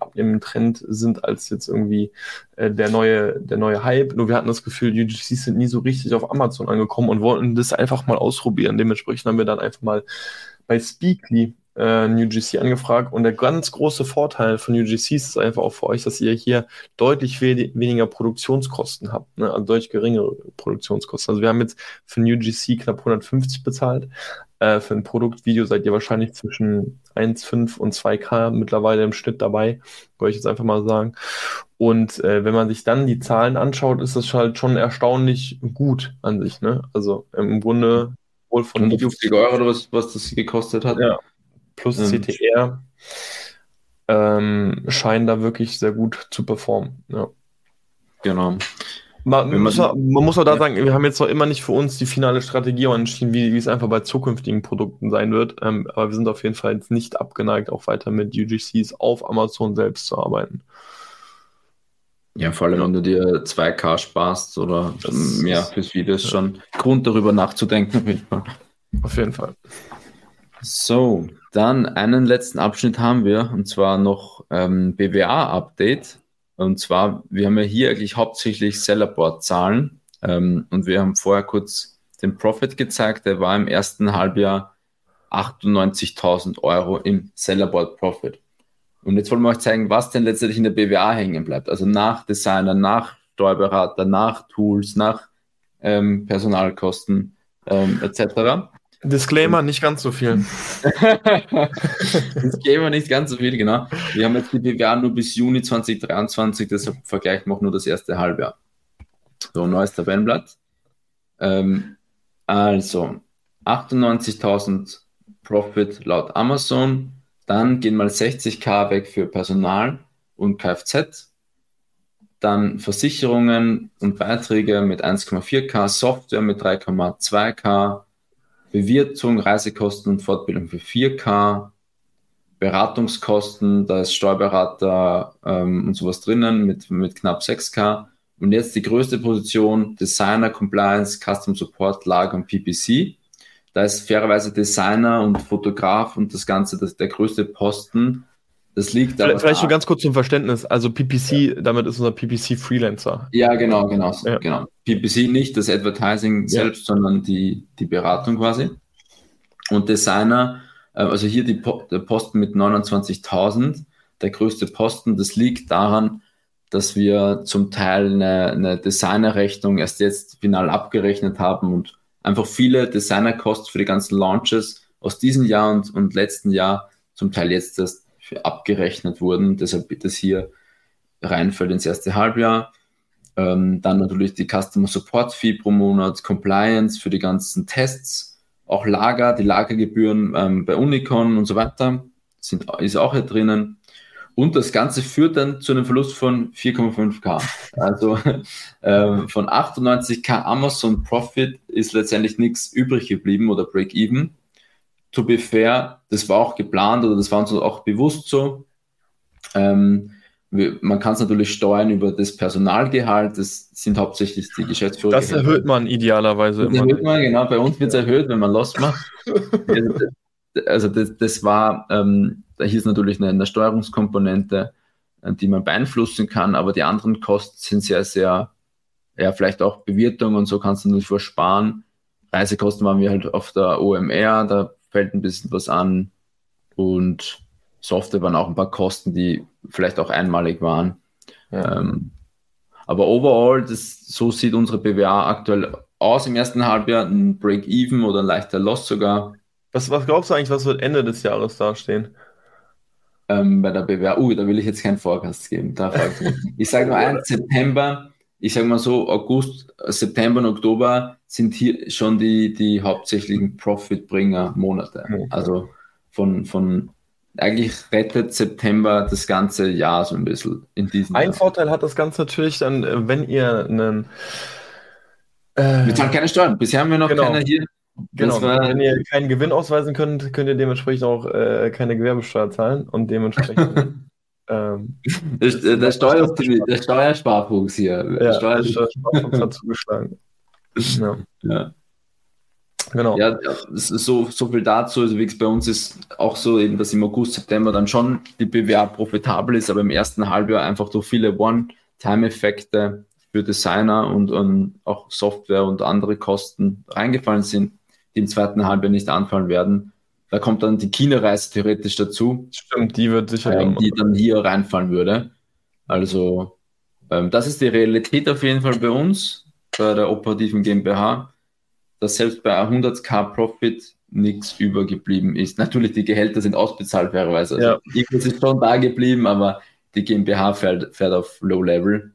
abnehmenden Trend sind als jetzt irgendwie äh, der neue der neue Hype. Nur wir hatten das Gefühl, UGCs sind nie so richtig auf Amazon angekommen und wollten das einfach mal ausprobieren. Dementsprechend haben wir dann einfach mal bei Speakly äh, UGC angefragt und der ganz große Vorteil von UGCs ist einfach auch für euch, dass ihr hier deutlich we weniger Produktionskosten habt, ne? also deutlich geringere Produktionskosten. Also wir haben jetzt für UGC knapp 150 bezahlt. Äh, für ein Produktvideo seid ihr wahrscheinlich zwischen 1,5 und 2K mittlerweile im Schnitt dabei, wollte ich jetzt einfach mal sagen. Und äh, wenn man sich dann die Zahlen anschaut, ist das halt schon erstaunlich gut an sich. Ne? Also im Grunde wohl von 150 Euro was, was das gekostet hat. Ja, plus ähm, CTR ähm, scheinen da wirklich sehr gut zu performen. Ja. Genau. Man, man, muss, man muss auch da sagen, wir haben jetzt noch immer nicht für uns die finale Strategie entschieden, wie, wie es einfach bei zukünftigen Produkten sein wird. Ähm, aber wir sind auf jeden Fall jetzt nicht abgeneigt, auch weiter mit UGCs auf Amazon selbst zu arbeiten. Ja, vor allem, wenn du dir 2K sparst oder das mehr fürs Video, ist ja. schon Grund darüber nachzudenken. Auf jeden Fall. So, dann einen letzten Abschnitt haben wir, und zwar noch ähm, BWA-Update. Und zwar, wir haben ja hier eigentlich hauptsächlich Sellerboard-Zahlen. Ähm, und wir haben vorher kurz den Profit gezeigt. Der war im ersten Halbjahr 98.000 Euro im Sellerboard Profit. Und jetzt wollen wir euch zeigen, was denn letztendlich in der BWA hängen bleibt. Also nach Designer, nach Steuerberater, nach Tools, nach ähm, Personalkosten ähm, etc. Disclaimer, nicht ganz so viel. Disclaimer, nicht ganz so viel, genau. Wir haben jetzt die BWA nur bis Juni 2023, deshalb vergleichen wir auch nur das erste Halbjahr. So, neues Tabellenblatt. Ähm, also, 98.000 Profit laut Amazon. Dann gehen mal 60k weg für Personal und Kfz. Dann Versicherungen und Beiträge mit 1,4k, Software mit 3,2k, Bewirtung, Reisekosten und Fortbildung für 4K, Beratungskosten, da ist Steuerberater ähm, und sowas drinnen mit, mit knapp 6K. Und jetzt die größte Position, Designer, Compliance, Custom Support, Lager und PPC. Da ist fairerweise Designer und Fotograf und das Ganze das, der größte Posten das liegt Vielleicht, vielleicht schon ganz kurz zum Verständnis. Also PPC, ja. damit ist unser PPC Freelancer. Ja, genau, genau, ja. genau. PPC nicht das Advertising ja. selbst, sondern die, die Beratung quasi. Und Designer, äh, also hier die, der Posten mit 29.000, der größte Posten, das liegt daran, dass wir zum Teil eine, eine Designerrechnung erst jetzt final abgerechnet haben und einfach viele Designerkosten für die ganzen Launches aus diesem Jahr und, und letzten Jahr zum Teil jetzt erst abgerechnet wurden. Deshalb bitte hier reinfällt ins erste Halbjahr. Ähm, dann natürlich die Customer Support Fee pro Monat, Compliance für die ganzen Tests, auch Lager, die Lagergebühren ähm, bei Unicon und so weiter sind, ist auch hier drinnen. Und das Ganze führt dann zu einem Verlust von 4,5k. Also äh, von 98k Amazon Profit ist letztendlich nichts übrig geblieben oder Break-Even to be fair, das war auch geplant oder das war uns auch bewusst so. Ähm, wir, man kann es natürlich steuern über das Personalgehalt, das sind hauptsächlich die Geschäftsführer. Das erhöht man idealerweise das immer. Erhöht man, genau, bei uns wird es erhöht, wenn man los macht. also das, das war, ähm, da hieß natürlich eine, eine Steuerungskomponente, äh, die man beeinflussen kann, aber die anderen Kosten sind sehr, sehr, ja, vielleicht auch Bewirtung und so kannst du natürlich versparen. Reisekosten waren wir halt auf der OMR, da fällt ein bisschen was an und Software waren auch ein paar Kosten, die vielleicht auch einmalig waren. Ja. Ähm, Aber overall, das, so sieht unsere BWA aktuell aus im ersten Halbjahr, ein Break-Even oder ein leichter Loss sogar. Was, was glaubst du eigentlich, was wird Ende des Jahres dastehen? Ähm, bei der BWA, uh, da will ich jetzt keinen Forecast geben. Da ich sage nur eins, September, ich sage mal so, August, September und Oktober sind hier schon die, die hauptsächlichen Profitbringer-Monate. Okay. Also von, von eigentlich rettet September das ganze Jahr so ein bisschen in diesem Ein Jahr. Vorteil hat das Ganze natürlich dann, äh, wenn ihr einen. Äh, wir zahlen keine Steuern. Bisher haben wir noch genau. keine hier. Genau, war, wenn ihr keinen Gewinn ausweisen könnt, könnt ihr dementsprechend auch äh, keine Gewerbesteuer zahlen und dementsprechend. ähm, der, der, Steuer, der Steuersparfuchs hier. Ja, Steuer der Steuersparfuchs hat zugeschlagen. Ja. ja. Genau. Ja, so, so viel dazu. Also wie bei uns ist auch so eben, dass im August, September dann schon die BWA profitabel ist, aber im ersten Halbjahr einfach durch viele One-Time-Effekte für Designer und, und auch Software und andere Kosten reingefallen sind, die im zweiten Halbjahr nicht anfallen werden. Da kommt dann die China-Reise theoretisch dazu. Stimmt, die wird sicher ähm, die dann hier reinfallen würde. Also ähm, das ist die Realität auf jeden Fall bei uns, bei der operativen GmbH dass selbst bei 100k Profit nichts übergeblieben ist. Natürlich, die Gehälter sind ausbezahlt fairerweise. Also ja. Irgendwas ist schon da geblieben, aber die GmbH fährt, fährt auf Low Level.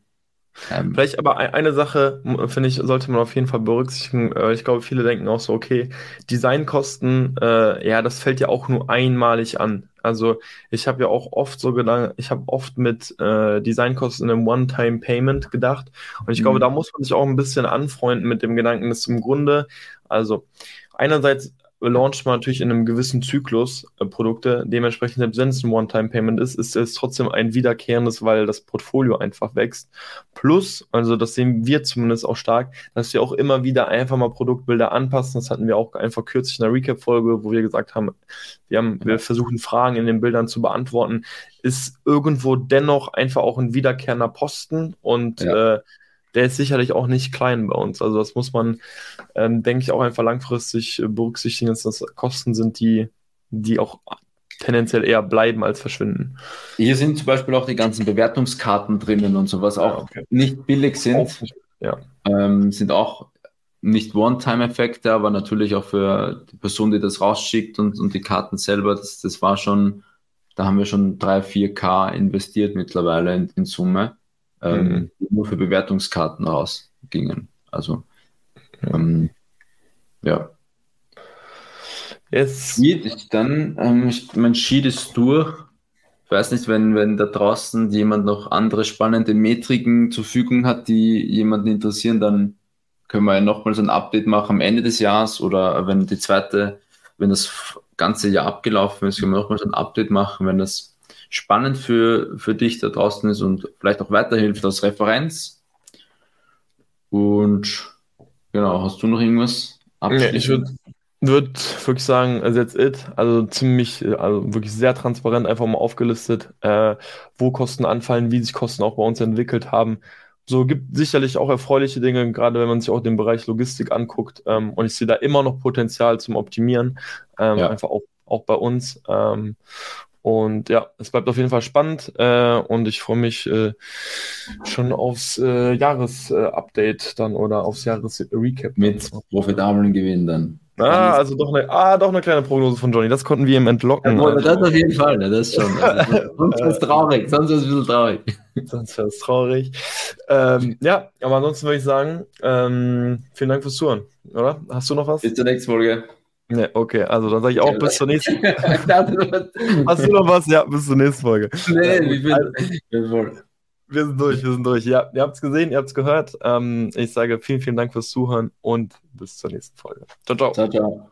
Ähm, Vielleicht aber eine Sache, finde ich, sollte man auf jeden Fall berücksichtigen. Äh, ich glaube, viele denken auch so, okay, Designkosten, äh, ja, das fällt ja auch nur einmalig an. Also ich habe ja auch oft so gedacht, ich habe oft mit äh, Designkosten in einem One-Time-Payment gedacht. Und ich mhm. glaube, da muss man sich auch ein bisschen anfreunden mit dem Gedanken, dass im Grunde, also einerseits launcht man natürlich in einem gewissen Zyklus äh, Produkte. Dementsprechend, selbst wenn es ein One-Time-Payment ist, ist es trotzdem ein wiederkehrendes, weil das Portfolio einfach wächst. Plus, also das sehen wir zumindest auch stark, dass wir auch immer wieder einfach mal Produktbilder anpassen. Das hatten wir auch einfach kürzlich in der Recap-Folge, wo wir gesagt haben, wir, haben, wir versuchen Fragen in den Bildern zu beantworten. Ist irgendwo dennoch einfach auch ein wiederkehrender Posten und ja. äh, der ist sicherlich auch nicht klein bei uns. Also das muss man, ähm, denke ich, auch einfach langfristig berücksichtigen, dass das Kosten sind, die, die auch tendenziell eher bleiben als verschwinden. Hier sind zum Beispiel auch die ganzen Bewertungskarten drinnen und sowas auch okay. nicht billig sind. Ja. Ähm, sind auch nicht One-Time-Effekte, aber natürlich auch für die Person, die das rausschickt und, und die Karten selber, das, das war schon, da haben wir schon 3, 4K investiert mittlerweile in, in Summe ähm, mhm. nur für Bewertungskarten rausgingen. Also, ähm, ja. Jetzt. Sheet, dann, ähm, mein Sheet ist durch. Ich weiß nicht, wenn, wenn da draußen jemand noch andere spannende Metriken zur Verfügung hat, die jemanden interessieren, dann können wir ja nochmal so ein Update machen am Ende des Jahres oder wenn die zweite, wenn das ganze Jahr abgelaufen ist, können wir nochmal so ein Update machen, wenn das spannend für, für dich da draußen ist und vielleicht auch weiterhilft als Referenz. Und genau, hast du noch irgendwas? Ja, ich würde würd wirklich sagen, that's it. Also ziemlich, also wirklich sehr transparent einfach mal aufgelistet, äh, wo Kosten anfallen, wie sich Kosten auch bei uns entwickelt haben. So gibt sicherlich auch erfreuliche Dinge, gerade wenn man sich auch den Bereich Logistik anguckt. Ähm, und ich sehe da immer noch Potenzial zum Optimieren, ähm, ja. einfach auch, auch bei uns. Ähm, und ja, es bleibt auf jeden Fall spannend äh, und ich freue mich äh, schon aufs äh, Jahresupdate dann oder aufs Jahresrecap. Mit profitablen Gewinn dann. Ah, also doch eine, ah, doch eine kleine Prognose von Johnny. Das konnten wir ihm entlocken. Ja. Das auf jeden Fall, ne, das schon. Also, sonst wäre es traurig, sonst wäre es ein bisschen traurig. sonst wäre es traurig. Ähm, ja, aber ansonsten würde ich sagen, ähm, vielen Dank fürs Zuhören, oder? Hast du noch was? Bis zur nächsten Folge. Ne, okay, also dann sage ich auch bis zur nächsten. Hast du noch was? Ja, bis zur nächsten Folge. Nee, wie viel? Also, wir sind durch, wir sind durch. Ja, ihr habt es gesehen, ihr habt es gehört. Ähm, ich sage vielen, vielen Dank fürs Zuhören und bis zur nächsten Folge. Ciao, ciao. Ciao, ciao.